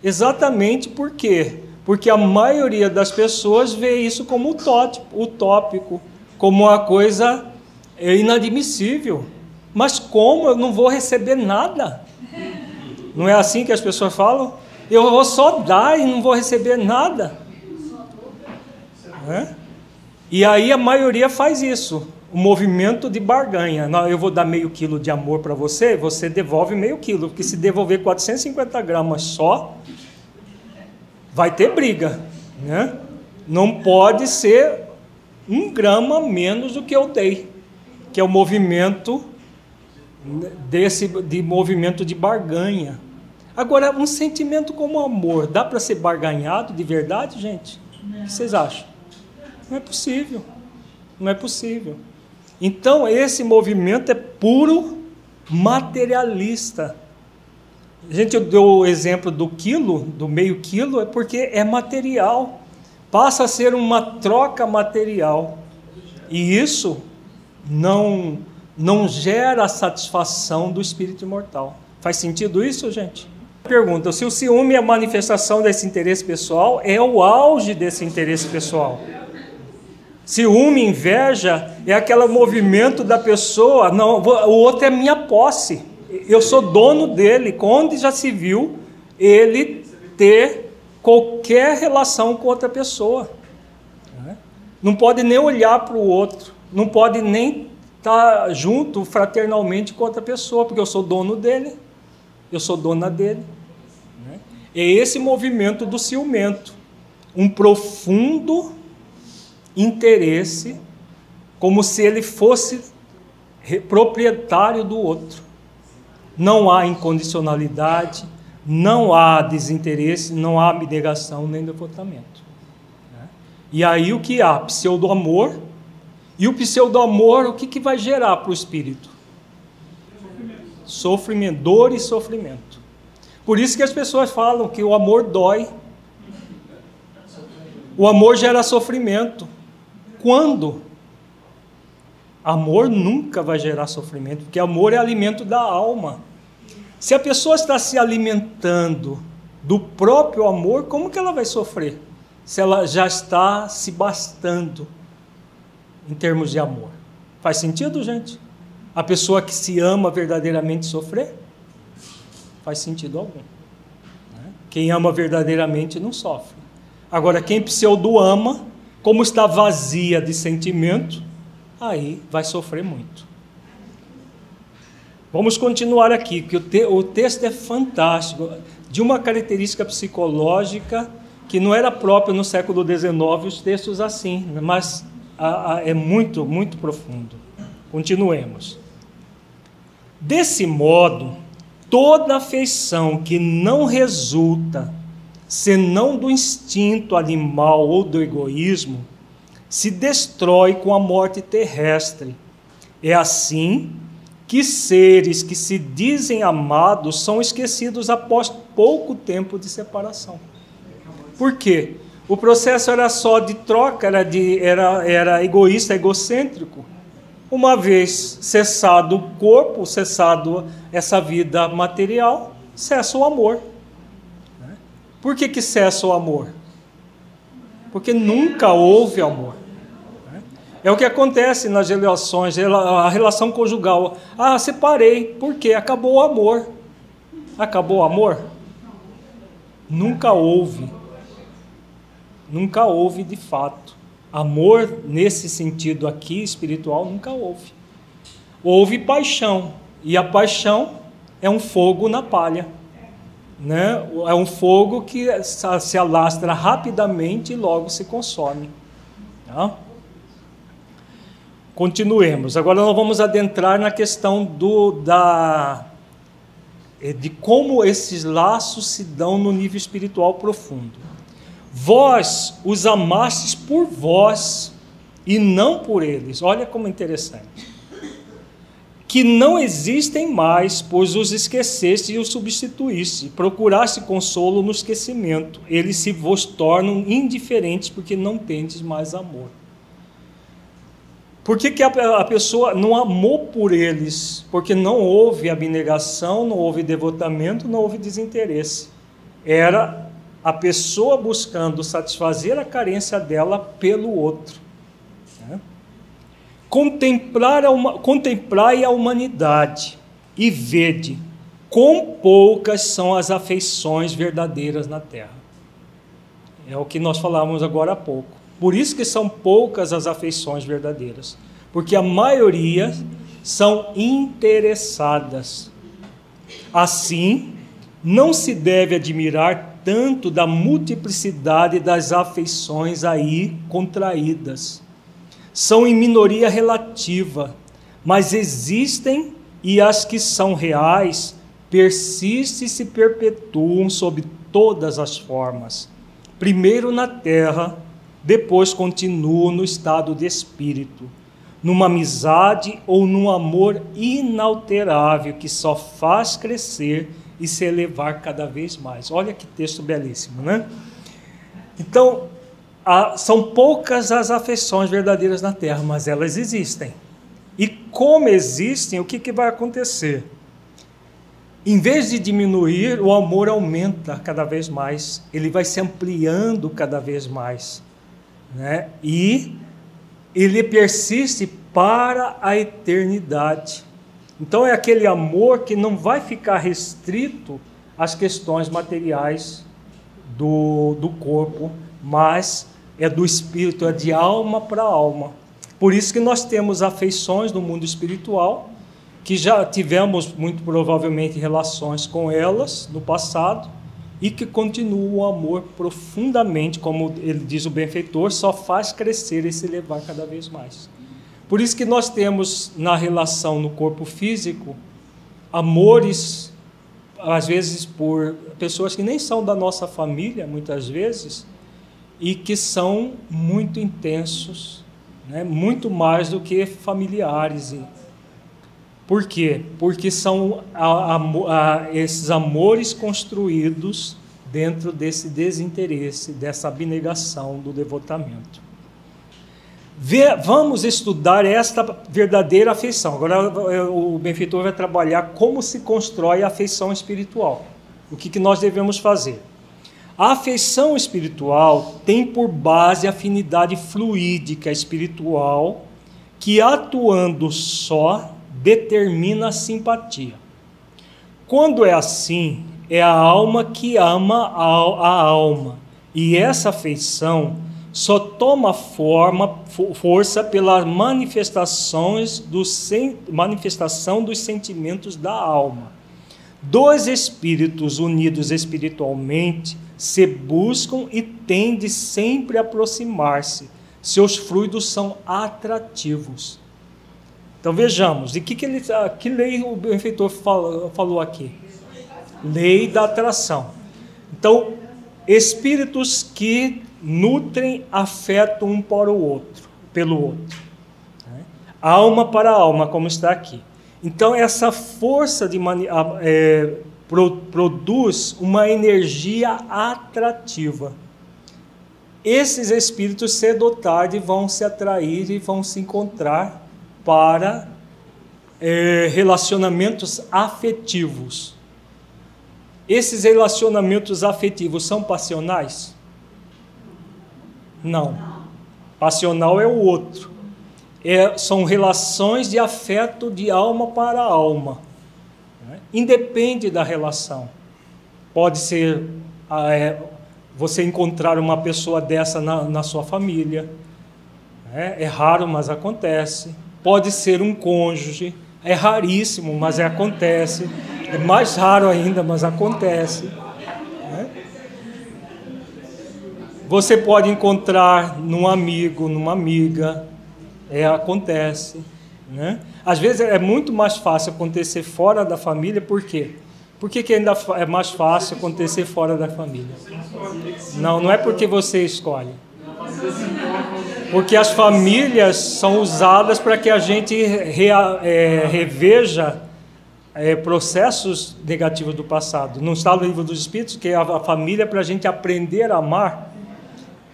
Exatamente por quê? Porque a maioria das pessoas vê isso como utópico, como uma coisa inadmissível. Mas como eu não vou receber nada? Não é assim que as pessoas falam? Eu vou só dar e não vou receber nada. É? E aí a maioria faz isso o movimento de barganha. Eu vou dar meio quilo de amor para você, você devolve meio quilo, porque se devolver 450 gramas só, vai ter briga, né? Não pode ser um grama menos do que eu dei, que é o movimento desse de movimento de barganha. Agora, um sentimento como amor, dá para ser barganhado de verdade, gente? O que vocês acham? Não é possível. Não é possível. Então, esse movimento é puro materialista. Gente deu o exemplo do quilo, do meio quilo, é porque é material. Passa a ser uma troca material. E isso não, não gera a satisfação do espírito imortal. Faz sentido isso, gente? Pergunta: se o ciúme é a manifestação desse interesse pessoal, é o auge desse interesse pessoal. Ciúme, inveja é aquele movimento da pessoa, não, o outro é minha posse. Eu sou dono dele. Onde já se viu ele ter qualquer relação com outra pessoa? Não pode nem olhar para o outro, não pode nem estar junto fraternalmente com outra pessoa, porque eu sou dono dele, eu sou dona dele. É esse movimento do ciumento, um profundo interesse, como se ele fosse proprietário do outro. Não há incondicionalidade, não há desinteresse, não há abnegação nem devotamento. Né? E aí o que há? Pseudo-amor. E o pseudo-amor, o que, que vai gerar para o espírito? Sofrimento. sofrimento, dor e sofrimento. Por isso que as pessoas falam que o amor dói. O amor gera sofrimento. Quando? Amor nunca vai gerar sofrimento, porque amor é alimento da alma. Se a pessoa está se alimentando do próprio amor, como que ela vai sofrer? Se ela já está se bastando em termos de amor. Faz sentido, gente? A pessoa que se ama verdadeiramente sofrer? Faz sentido algum. Né? Quem ama verdadeiramente não sofre. Agora, quem pseudo ama, como está vazia de sentimento, aí vai sofrer muito. Vamos continuar aqui, que o, te, o texto é fantástico, de uma característica psicológica que não era própria no século XIX, os textos assim, mas a, a, é muito, muito profundo. Continuemos. Desse modo, toda afeição que não resulta senão do instinto animal ou do egoísmo, se destrói com a morte terrestre. É assim que seres que se dizem amados são esquecidos após pouco tempo de separação. Por quê? O processo era só de troca, era, de, era, era egoísta, egocêntrico. Uma vez cessado o corpo, cessado essa vida material, cessa o amor. Por que, que cessa o amor? Porque nunca houve amor. É o que acontece nas relações, a relação conjugal. Ah, separei. Por quê? Acabou o amor. Acabou o amor? Nunca houve. Nunca houve de fato. Amor, nesse sentido aqui, espiritual, nunca houve. Houve paixão, e a paixão é um fogo na palha. Né? É um fogo que se alastra rapidamente e logo se consome. Tá? Continuemos. Agora nós vamos adentrar na questão do, da, eh, de como esses laços se dão no nível espiritual profundo. Vós os amastes por vós e não por eles. Olha como é interessante. Que não existem mais, pois os esqueceste e os substituíste. Procuraste consolo no esquecimento. Eles se vos tornam indiferentes porque não tendes mais amor. Por que, que a, a, pessoa não amou por eles? Porque não houve abnegação, não houve devotamento, não houve desinteresse. Era a pessoa buscando satisfazer a carência dela pelo outro. Né? Contemplar a, contemplai a humanidade e vede quão poucas são as afeições verdadeiras na terra. É o que nós falávamos agora há pouco. Por isso que são poucas as afeições verdadeiras, porque a maioria são interessadas. Assim, não se deve admirar tanto da multiplicidade das afeições aí contraídas. São em minoria relativa, mas existem e as que são reais persistem e se perpetuam sob todas as formas. Primeiro na terra, depois continuo no estado de espírito, numa amizade ou num amor inalterável que só faz crescer e se elevar cada vez mais. Olha que texto belíssimo, né? Então, são poucas as afeições verdadeiras na terra, mas elas existem. E como existem, o que, que vai acontecer? Em vez de diminuir, o amor aumenta cada vez mais, ele vai se ampliando cada vez mais né? e ele persiste para a eternidade. Então é aquele amor que não vai ficar restrito às questões materiais do, do corpo, mas é do espírito, é de alma para alma. Por isso que nós temos afeições no mundo espiritual, que já tivemos muito provavelmente relações com elas no passado, e que continua o amor profundamente, como ele diz o benfeitor, só faz crescer e se elevar cada vez mais. Por isso que nós temos na relação no corpo físico amores às vezes por pessoas que nem são da nossa família, muitas vezes, e que são muito intensos, né? muito mais do que familiares. Por quê? Porque são a, a, a, esses amores construídos dentro desse desinteresse, dessa abnegação do devotamento. Vê, vamos estudar esta verdadeira afeição. Agora o benfeitor vai trabalhar como se constrói a afeição espiritual. O que, que nós devemos fazer? A afeição espiritual tem por base a afinidade fluídica espiritual que, atuando só, determina a simpatia. Quando é assim, é a alma que ama a alma, e essa afeição só toma forma, força pelas manifestações do, manifestação dos sentimentos da alma. Dois espíritos unidos espiritualmente se buscam e tendem sempre a aproximar-se. Seus fluidos são atrativos. Então vejamos, e que, que, ele, que lei o benfeitor falou, aqui? Lei da atração. Então, espíritos que nutrem afeto um para o outro, pelo outro. Né? Alma para alma, como está aqui. Então, essa força de é, pro, produz uma energia atrativa. Esses espíritos, cedo ou tarde, vão se atrair e vão se encontrar para é, relacionamentos afetivos. Esses relacionamentos afetivos são passionais? Não. Passional é o outro. É, são relações de afeto de alma para alma. Né? Independe da relação. Pode ser ah, é, você encontrar uma pessoa dessa na, na sua família, É, é raro, mas acontece. Pode ser um cônjuge, é raríssimo, mas é, acontece. É mais raro ainda, mas acontece. Né? Você pode encontrar num amigo, numa amiga, é, acontece. Né? Às vezes é muito mais fácil acontecer fora da família, por quê? Por que, que ainda é mais fácil acontecer fora da família? Não, não é porque você escolhe. Porque as famílias são usadas para que a gente rea, é, reveja é, processos negativos do passado. Não está no livro dos Espíritos que a, a família é para a gente aprender a amar.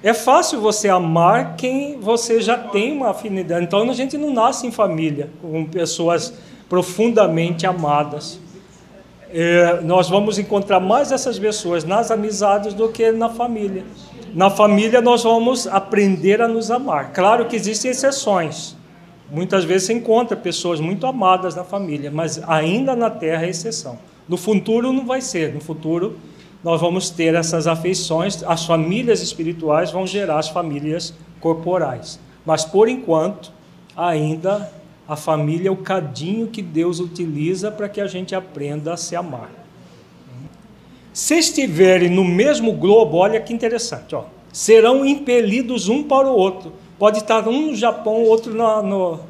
É fácil você amar quem você já tem uma afinidade. Então a gente não nasce em família com pessoas profundamente amadas. É, nós vamos encontrar mais essas pessoas nas amizades do que na família. Na família nós vamos aprender a nos amar. Claro que existem exceções. Muitas vezes você encontra pessoas muito amadas na família, mas ainda na terra é exceção. No futuro não vai ser. No futuro nós vamos ter essas afeições. As famílias espirituais vão gerar as famílias corporais. Mas por enquanto, ainda a família é o cadinho que Deus utiliza para que a gente aprenda a se amar. Se estiverem no mesmo globo, olha que interessante, ó, serão impelidos um para o outro. Pode estar um no Japão, outro no.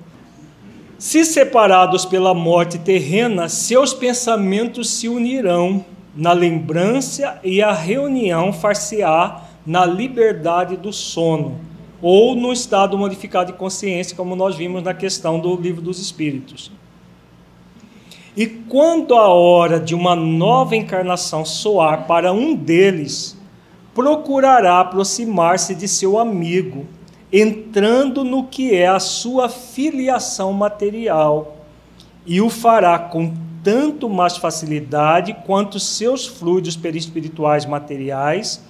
Se separados pela morte terrena, seus pensamentos se unirão na lembrança e a reunião far-se-á na liberdade do sono, ou no estado modificado de consciência, como nós vimos na questão do livro dos Espíritos. E quando a hora de uma nova encarnação soar para um deles, procurará aproximar-se de seu amigo, entrando no que é a sua filiação material, e o fará com tanto mais facilidade quanto seus fluidos perispirituais materiais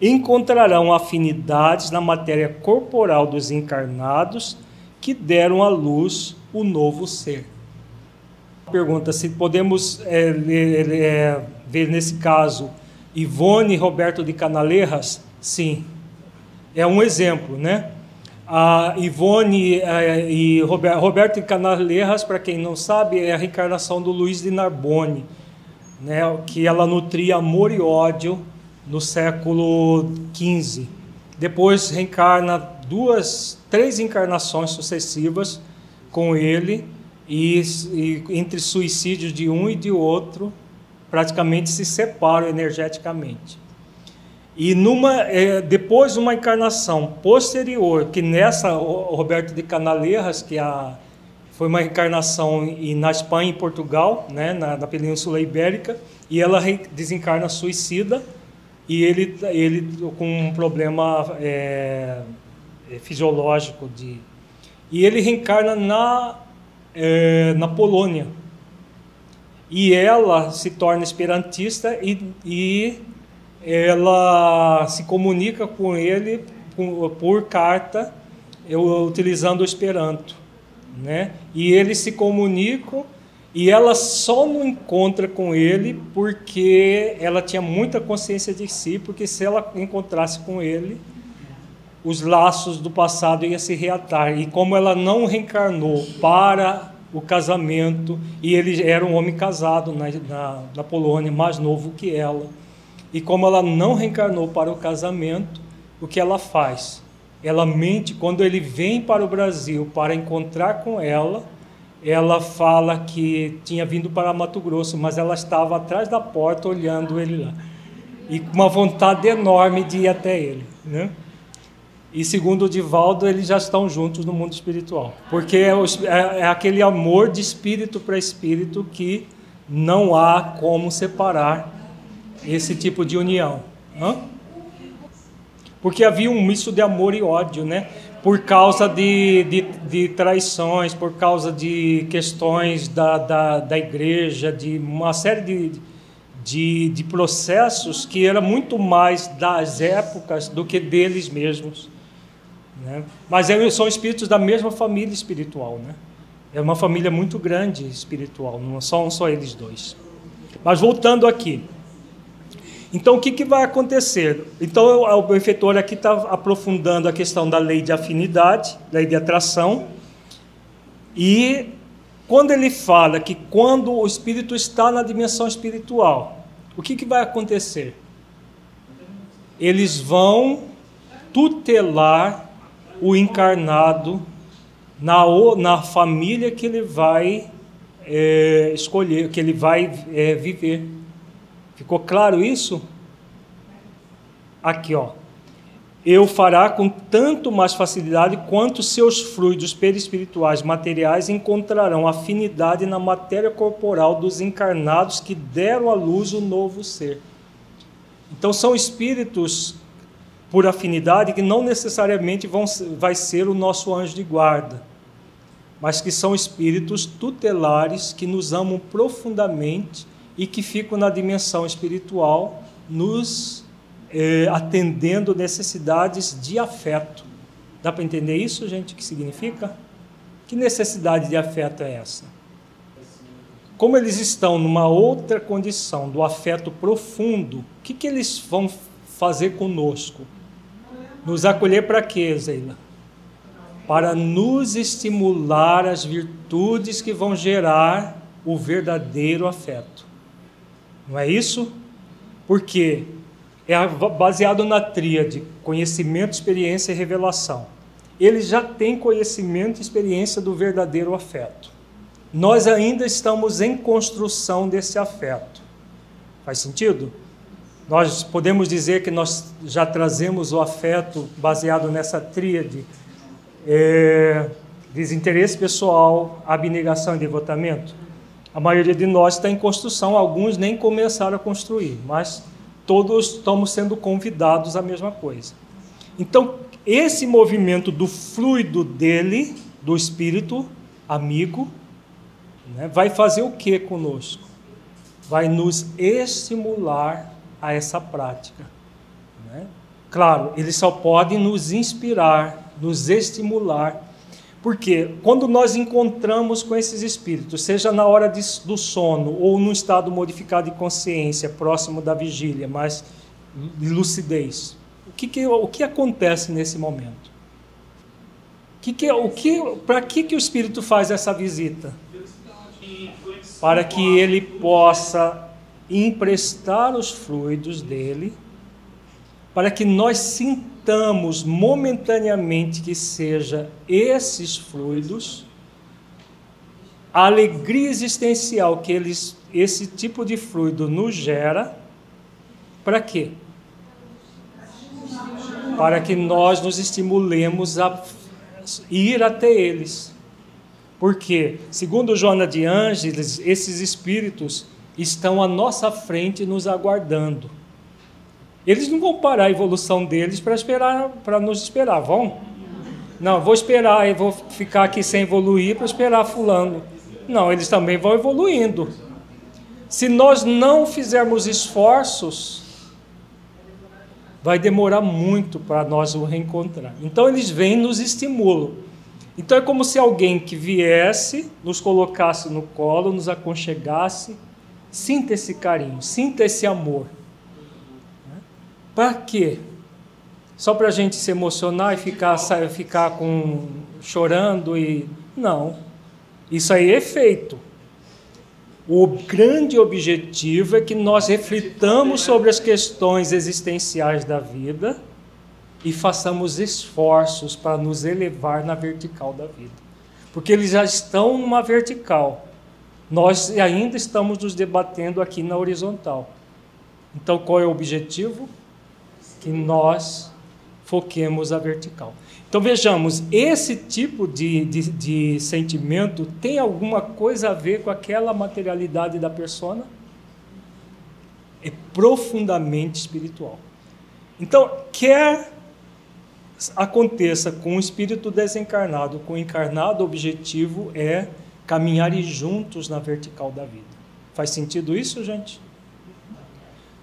encontrarão afinidades na matéria corporal dos encarnados que deram à luz o novo ser pergunta se podemos é, é, ver nesse caso Ivone Roberto de Canaleiras. Sim, é um exemplo, né? A Ivone é, e Roberto de Canaleiras, para quem não sabe, é a reencarnação do Luiz de Narbonne, né? Que ela nutria amor e ódio no século XV. Depois reencarna duas, três encarnações sucessivas com ele e, e entre suicídios de um e de outro praticamente se separam energeticamente. E numa, é, depois uma encarnação posterior, que nessa, Roberto de Canaleiras, que a, foi uma encarnação em, na Espanha e Portugal, né, na, na Península Ibérica, e ela desencarna suicida, e ele, ele com um problema é, é, fisiológico, de, e ele reencarna na é, na Polônia. E ela se torna esperantista e, e ela se comunica com ele por, por carta, eu, utilizando o Esperanto. Né? E eles se comunicam e ela só não encontra com ele porque ela tinha muita consciência de si, porque se ela encontrasse com ele, os laços do passado iam se reatar. E como ela não reencarnou para o casamento, e ele era um homem casado na, na, na Polônia, mais novo que ela, e como ela não reencarnou para o casamento, o que ela faz? Ela mente quando ele vem para o Brasil para encontrar com ela. Ela fala que tinha vindo para Mato Grosso, mas ela estava atrás da porta olhando ele lá. E com uma vontade enorme de ir até ele. Né? E segundo o Divaldo, eles já estão juntos no mundo espiritual. Porque é, é, é aquele amor de espírito para espírito que não há como separar esse tipo de união. Hã? Porque havia um misto de amor e ódio, né? Por causa de, de, de traições, por causa de questões da, da, da igreja, de uma série de, de, de processos que era muito mais das épocas do que deles mesmos. Né? Mas são espíritos da mesma família espiritual. Né? É uma família muito grande espiritual, não são só eles dois. Mas voltando aqui. Então, o que, que vai acontecer? Então, o benfeitor aqui está aprofundando a questão da lei de afinidade, lei de atração, e quando ele fala que quando o espírito está na dimensão espiritual, o que, que vai acontecer? Eles vão tutelar o encarnado na, na família que ele vai é, escolher, que ele vai é, viver. Ficou claro isso? Aqui, ó. Eu fará com tanto mais facilidade quanto seus fluidos perispirituais materiais encontrarão afinidade na matéria corporal dos encarnados que deram à luz o novo ser. Então são espíritos por afinidade que não necessariamente vão vai ser o nosso anjo de guarda, mas que são espíritos tutelares que nos amam profundamente e que ficam na dimensão espiritual, nos eh, atendendo necessidades de afeto. Dá para entender isso, gente? O que significa? Que necessidade de afeto é essa? Como eles estão numa outra condição do afeto profundo, o que, que eles vão fazer conosco? Nos acolher para quê, Zeila? Para nos estimular as virtudes que vão gerar o verdadeiro afeto. Não é isso? Porque é baseado na tríade conhecimento, experiência e revelação. Ele já tem conhecimento e experiência do verdadeiro afeto. Nós ainda estamos em construção desse afeto. Faz sentido? Nós podemos dizer que nós já trazemos o afeto baseado nessa tríade: é, desinteresse pessoal, abnegação e devotamento. A maioria de nós está em construção, alguns nem começaram a construir, mas todos estamos sendo convidados à mesma coisa. Então, esse movimento do fluido dele, do espírito amigo, né, vai fazer o que conosco? Vai nos estimular a essa prática. Né? Claro, ele só pode nos inspirar, nos estimular porque quando nós encontramos com esses espíritos, seja na hora de, do sono ou num estado modificado de consciência, próximo da vigília, mas de lucidez, o que, que, o que acontece nesse momento? Que que, o que, Para que, que o espírito faz essa visita? Para que ele possa emprestar os fluidos dele, para que nós sintamos momentaneamente que seja esses fluidos, a alegria existencial que eles, esse tipo de fluido nos gera, para quê? Para que nós nos estimulemos a ir até eles. Porque, segundo Joana de Ângeles, esses espíritos estão à nossa frente nos aguardando. Eles não vão parar a evolução deles para esperar, para nos esperar, vão? Não, vou esperar e vou ficar aqui sem evoluir para esperar fulano. Não, eles também vão evoluindo. Se nós não fizermos esforços, vai demorar muito para nós o reencontrar. Então eles vêm nos estimulam. Então é como se alguém que viesse, nos colocasse no colo, nos aconchegasse, sinta esse carinho, sinta esse amor. Para quê? Só para a gente se emocionar e ficar, ficar com, chorando e. Não. Isso aí é feito. O grande objetivo é que nós reflitamos sobre as questões existenciais da vida e façamos esforços para nos elevar na vertical da vida. Porque eles já estão numa vertical. Nós ainda estamos nos debatendo aqui na horizontal. Então, qual é o objetivo? que nós foquemos a vertical. Então vejamos, esse tipo de, de, de, sentimento tem alguma coisa a ver com aquela materialidade da persona? É profundamente espiritual. Então, quer aconteça com o espírito desencarnado, com o encarnado, o objetivo é caminhar juntos na vertical da vida. Faz sentido isso, gente?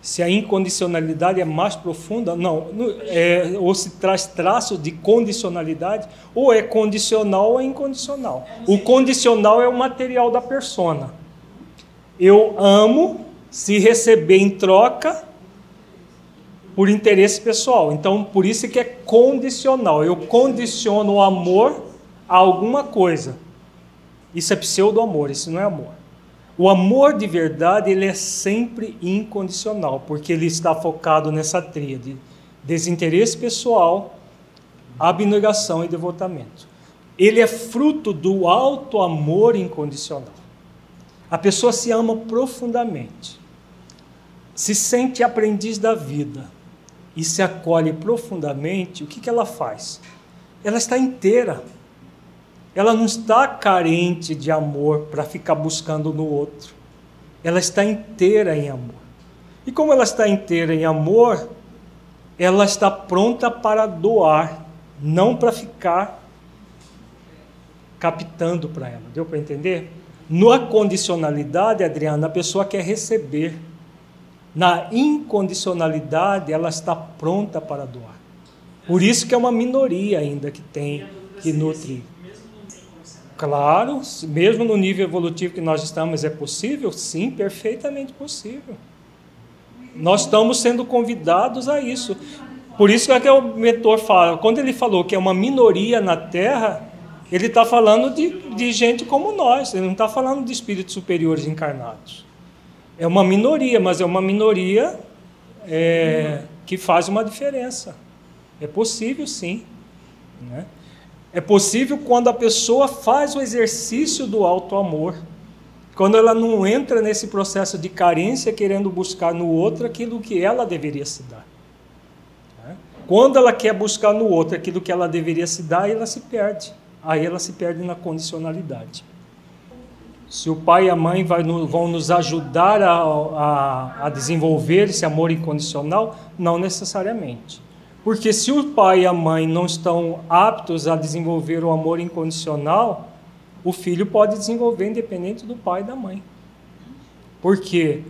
se a incondicionalidade é mais profunda, não, é, ou se traz traço de condicionalidade, ou é condicional ou é incondicional. O condicional é o material da persona. Eu amo, se receber em troca, por interesse pessoal. Então, por isso que é condicional. Eu condiciono o amor a alguma coisa. Isso é pseudo-amor, isso não é amor. O amor de verdade, ele é sempre incondicional, porque ele está focado nessa tríade: desinteresse pessoal, abnegação e devotamento. Ele é fruto do alto amor incondicional. A pessoa se ama profundamente, se sente aprendiz da vida e se acolhe profundamente. O que, que ela faz? Ela está inteira ela não está carente de amor para ficar buscando no outro. Ela está inteira em amor. E como ela está inteira em amor, ela está pronta para doar, não para ficar captando para ela. Deu para entender? Na condicionalidade, Adriana, a pessoa quer receber. Na incondicionalidade, ela está pronta para doar. Por isso que é uma minoria ainda que tem, que nutre. Claro, mesmo no nível evolutivo que nós estamos, é possível? Sim, perfeitamente possível. Nós estamos sendo convidados a isso. Por isso é que o mentor fala, quando ele falou que é uma minoria na Terra, ele está falando de, de gente como nós, ele não está falando de espíritos superiores encarnados. É uma minoria, mas é uma minoria é, que faz uma diferença. É possível, sim. Né? É possível quando a pessoa faz o exercício do alto amor, quando ela não entra nesse processo de carência querendo buscar no outro aquilo que ela deveria se dar. Né? Quando ela quer buscar no outro aquilo que ela deveria se dar, ela se perde. Aí ela se perde na condicionalidade. Se o pai e a mãe vão nos ajudar a, a, a desenvolver esse amor incondicional, não necessariamente. Porque se o pai e a mãe não estão aptos a desenvolver o amor incondicional, o filho pode desenvolver independente do pai e da mãe. Porque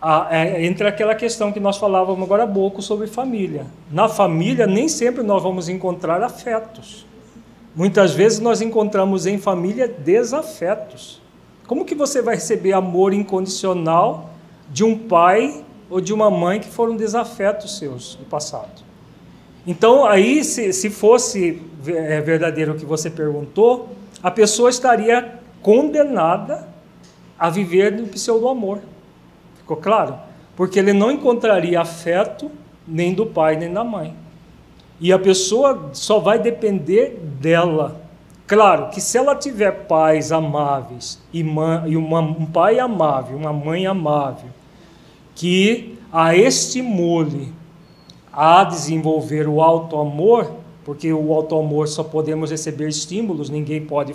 a, é, entra aquela questão que nós falávamos agora há pouco sobre família. Na família, nem sempre nós vamos encontrar afetos. Muitas vezes nós encontramos em família desafetos. Como que você vai receber amor incondicional de um pai ou de uma mãe que foram desafetos seus no passado? Então, aí, se, se fosse é, verdadeiro o que você perguntou, a pessoa estaria condenada a viver no pseudo-amor. Ficou claro? Porque ele não encontraria afeto nem do pai nem da mãe. E a pessoa só vai depender dela. Claro que se ela tiver pais amáveis e, e uma, um pai amável, uma mãe amável, que a estimule a desenvolver o alto amor, porque o alto amor só podemos receber estímulos, ninguém pode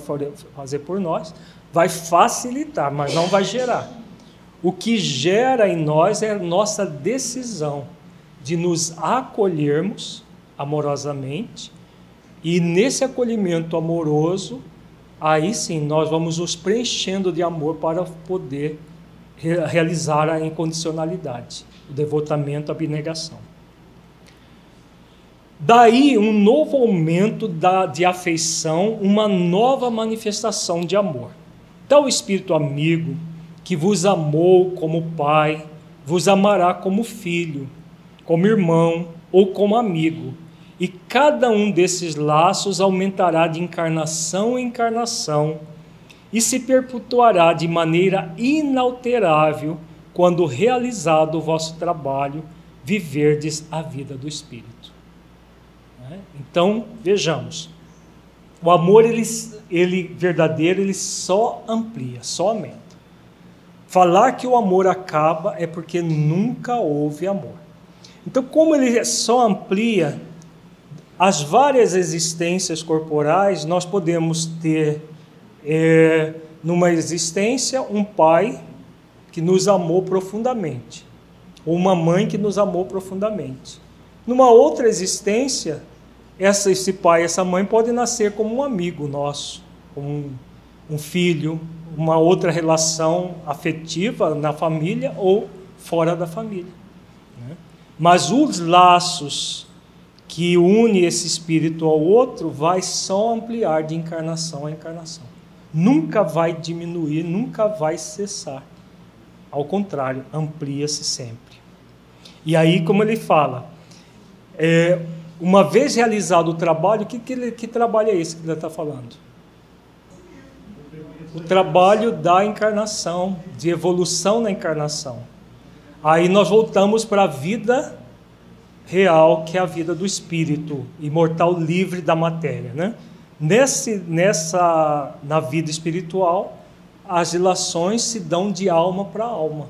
fazer por nós, vai facilitar, mas não vai gerar. O que gera em nós é a nossa decisão de nos acolhermos amorosamente e nesse acolhimento amoroso, aí sim nós vamos nos preenchendo de amor para poder realizar a incondicionalidade, o devotamento, a abnegação. Daí um novo aumento da, de afeição, uma nova manifestação de amor. Tal Espírito amigo, que vos amou como pai, vos amará como filho, como irmão ou como amigo. E cada um desses laços aumentará de encarnação em encarnação e se perpetuará de maneira inalterável quando realizado o vosso trabalho, viverdes a vida do Espírito. Né? Então, vejamos. O amor, ele, ele verdadeiro, ele só amplia, só aumenta. Falar que o amor acaba é porque nunca houve amor. Então, como ele só amplia as várias existências corporais, nós podemos ter é, numa existência um pai que nos amou profundamente, ou uma mãe que nos amou profundamente. Numa outra existência, essa, esse pai, essa mãe pode nascer como um amigo nosso, como um, um filho, uma outra relação afetiva na família ou fora da família. Né? Mas os laços que une esse espírito ao outro vai só ampliar de encarnação a encarnação. Nunca vai diminuir, nunca vai cessar. Ao contrário, amplia-se sempre. E aí, como ele fala, é, uma vez realizado o trabalho, que, que, que trabalho é esse que ele está falando? O trabalho da encarnação, de evolução na encarnação. Aí nós voltamos para a vida real, que é a vida do espírito, imortal livre da matéria, né? Nesse, nessa, na vida espiritual, as relações se dão de alma para alma.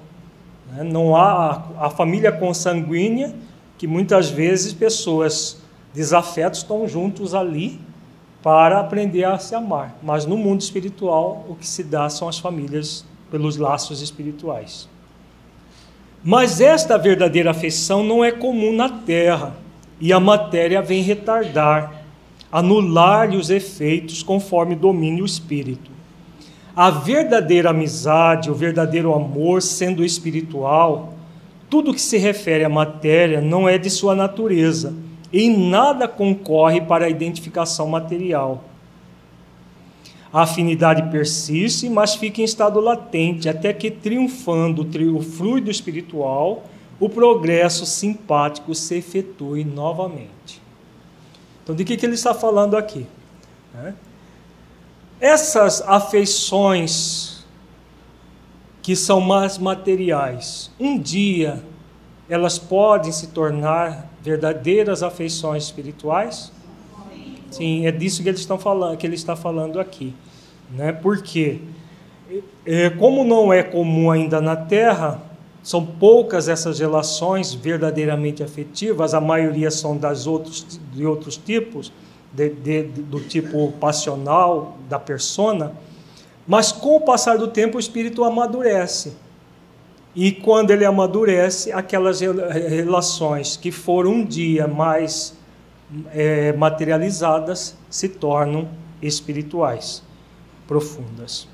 Né? Não há a família consanguínea, que muitas vezes pessoas desafetos estão juntos ali para aprender a se amar. Mas no mundo espiritual, o que se dá são as famílias pelos laços espirituais. Mas esta verdadeira afeição não é comum na terra, e a matéria vem retardar, anular-lhe os efeitos conforme domine o espírito. A verdadeira amizade, o verdadeiro amor, sendo espiritual, tudo que se refere à matéria não é de sua natureza, em nada concorre para a identificação material. A afinidade persiste, mas fica em estado latente, até que, triunfando o fluido espiritual, o progresso simpático se efetue novamente. Então, de que, que ele está falando aqui? Essas afeições que são mais materiais, um dia elas podem se tornar verdadeiras afeições espirituais? Sim, é disso que, falando, que ele está falando aqui. Né? Porque, é, como não é comum ainda na Terra, são poucas essas relações verdadeiramente afetivas, a maioria são das outros, de outros tipos, de, de, do tipo passional, da persona, mas com o passar do tempo o espírito amadurece. E quando ele amadurece, aquelas relações que foram um dia mais é, materializadas se tornam espirituais, profundas.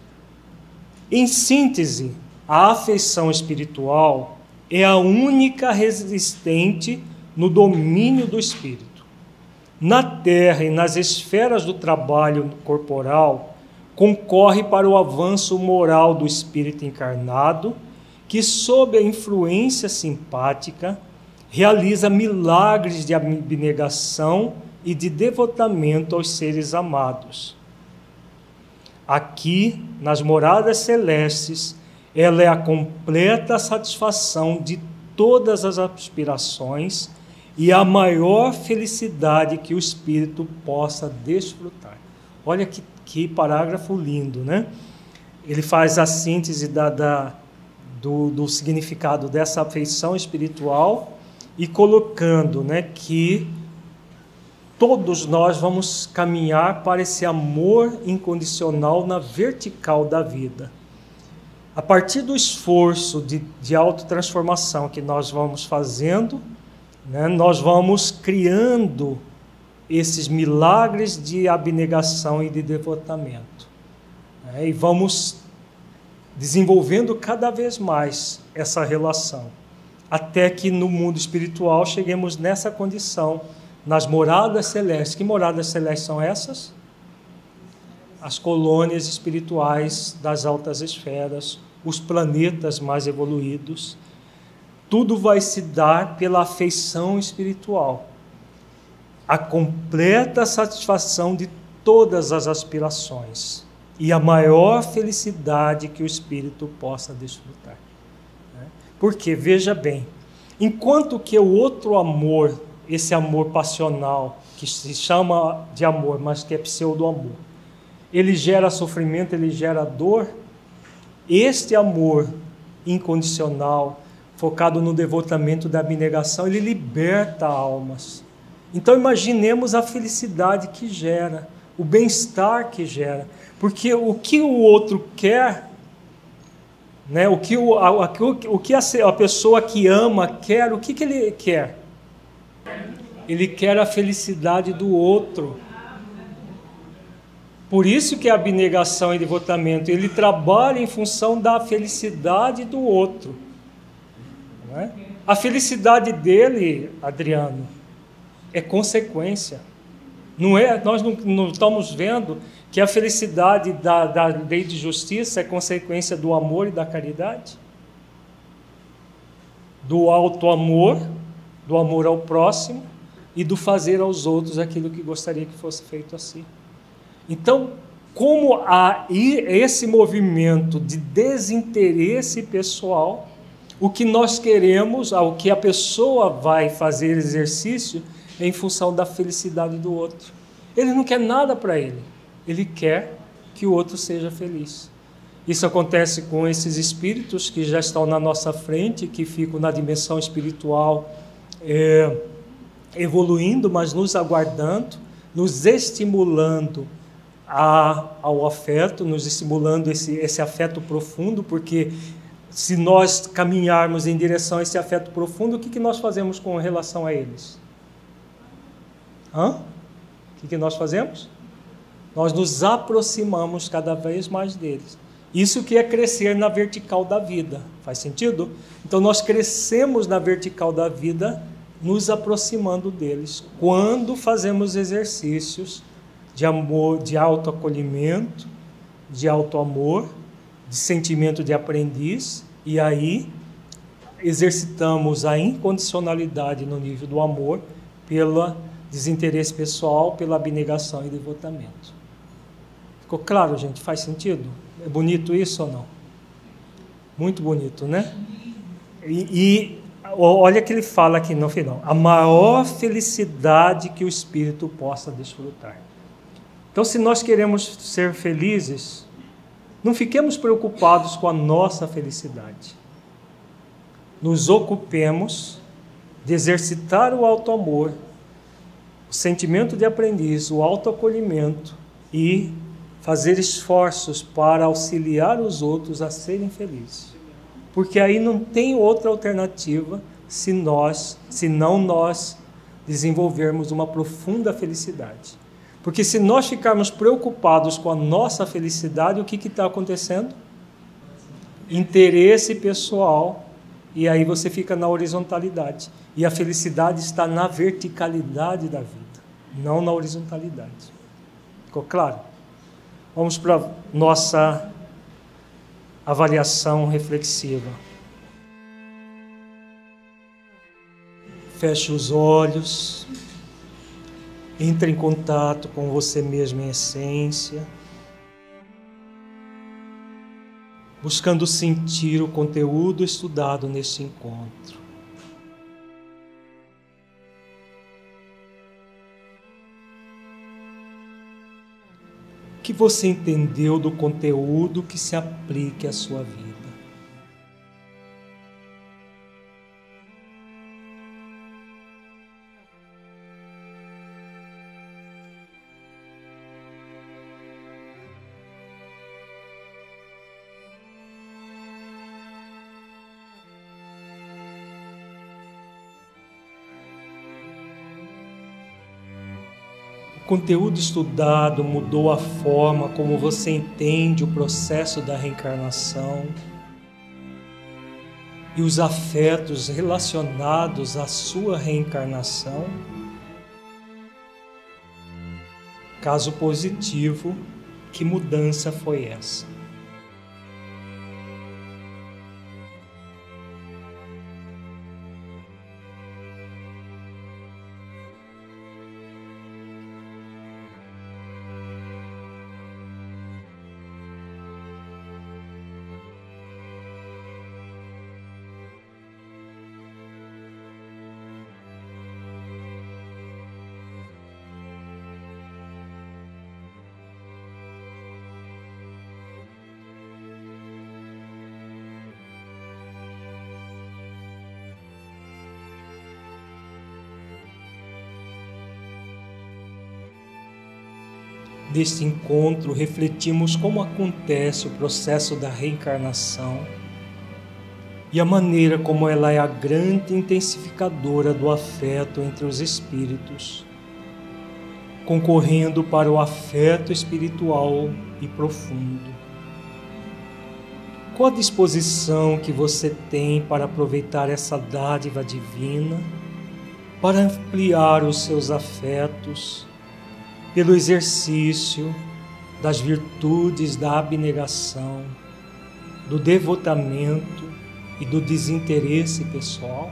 Em síntese, a afeição espiritual é a única resistente no domínio do espírito. Na terra e nas esferas do trabalho corporal, concorre para o avanço moral do espírito encarnado que, sob a influência simpática, realiza milagres de abnegação e de devotamento aos seres amados. Aqui, nas moradas celestes, ela é a completa satisfação de todas as aspirações e a maior felicidade que o espírito possa desfrutar. Olha que, que parágrafo lindo, né? Ele faz a síntese da, da do, do significado dessa afeição espiritual e colocando né, que todos nós vamos caminhar para esse amor incondicional na vertical da vida. A partir do esforço de, de autotransformação que nós vamos fazendo, né, nós vamos criando esses milagres de abnegação e de devotamento. Né, e vamos desenvolvendo cada vez mais essa relação, até que no mundo espiritual cheguemos nessa condição, nas moradas celestes. Que moradas celestes são essas? As colônias espirituais das altas esferas, os planetas mais evoluídos. Tudo vai se dar pela afeição espiritual. A completa satisfação de todas as aspirações e a maior felicidade que o espírito possa desfrutar. Né? Porque, veja bem, enquanto que o outro amor, esse amor passional, que se chama de amor, mas que é pseudo-amor, ele gera sofrimento, ele gera dor, este amor incondicional, focado no devotamento da abnegação, ele liberta almas. Então imaginemos a felicidade que gera, o bem-estar que gera. Porque o que o outro quer, né, o, que o, a, o que a, a pessoa que ama quer, o que, que ele quer? Ele quer a felicidade do outro. Por isso que a abnegação e devotamento, ele trabalha em função da felicidade do outro. É? A felicidade dele, Adriano, é consequência. Não é, nós não, não estamos vendo que a felicidade da, da lei de justiça é consequência do amor e da caridade? Do alto amor, do amor ao próximo, e do fazer aos outros aquilo que gostaria que fosse feito a si. Então, como há esse movimento de desinteresse pessoal, o que nós queremos, o que a pessoa vai fazer exercício, em função da felicidade do outro. Ele não quer nada para ele, ele quer que o outro seja feliz. Isso acontece com esses espíritos que já estão na nossa frente, que ficam na dimensão espiritual é, evoluindo, mas nos aguardando, nos estimulando a, ao afeto, nos estimulando esse, esse afeto profundo, porque se nós caminharmos em direção a esse afeto profundo, o que, que nós fazemos com relação a eles? Hã? O que, que nós fazemos? Nós nos aproximamos cada vez mais deles. Isso que é crescer na vertical da vida. Faz sentido? Então nós crescemos na vertical da vida nos aproximando deles quando fazemos exercícios de amor, de autoacolhimento, de autoamor, de sentimento de aprendiz e aí exercitamos a incondicionalidade no nível do amor pelo desinteresse pessoal, pela abnegação e devotamento. Ficou claro, gente? Faz sentido? É bonito isso ou não? Muito bonito, né? E, e olha que ele fala aqui no final: a maior felicidade que o espírito possa desfrutar. Então, se nós queremos ser felizes, não fiquemos preocupados com a nossa felicidade. Nos ocupemos de exercitar o alto amor, o sentimento de aprendiz, o autoacolhimento e fazer esforços para auxiliar os outros a serem felizes. Porque aí não tem outra alternativa se nós, se não nós desenvolvermos uma profunda felicidade. Porque se nós ficarmos preocupados com a nossa felicidade, o que está acontecendo? Interesse pessoal, e aí você fica na horizontalidade. E a felicidade está na verticalidade da vida, não na horizontalidade. Ficou claro? Vamos para nossa avaliação reflexiva. Feche os olhos. Entre em contato com você mesmo em essência. Buscando sentir o conteúdo estudado neste encontro. Que você entendeu do conteúdo que se aplique à sua vida. Conteúdo estudado mudou a forma como você entende o processo da reencarnação e os afetos relacionados à sua reencarnação? Caso positivo, que mudança foi essa? Deste encontro, refletimos como acontece o processo da reencarnação e a maneira como ela é a grande intensificadora do afeto entre os espíritos, concorrendo para o afeto espiritual e profundo. Qual a disposição que você tem para aproveitar essa dádiva divina, para ampliar os seus afetos? Pelo exercício das virtudes da abnegação, do devotamento e do desinteresse pessoal?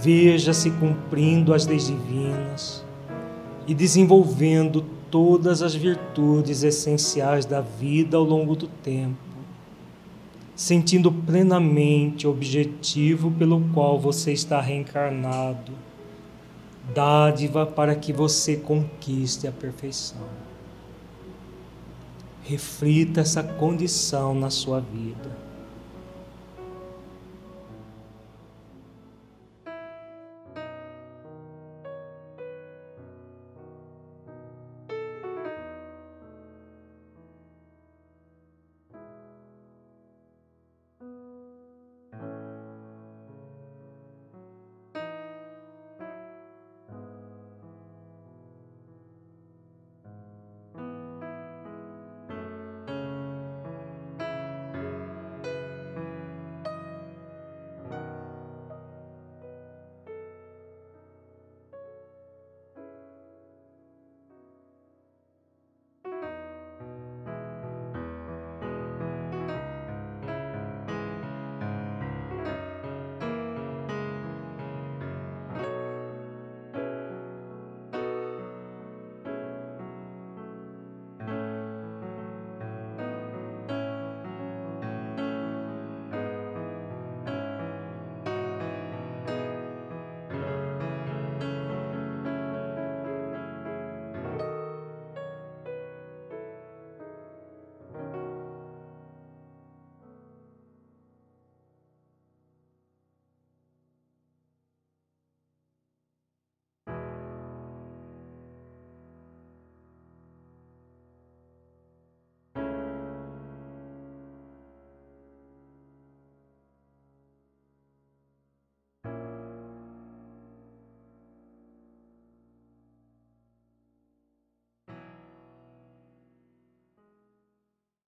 veja-se cumprindo as leis divinas e desenvolvendo todas as virtudes essenciais da vida ao longo do tempo, sentindo plenamente o objetivo pelo qual você está reencarnado, dádiva para que você conquiste a perfeição. Reflita essa condição na sua vida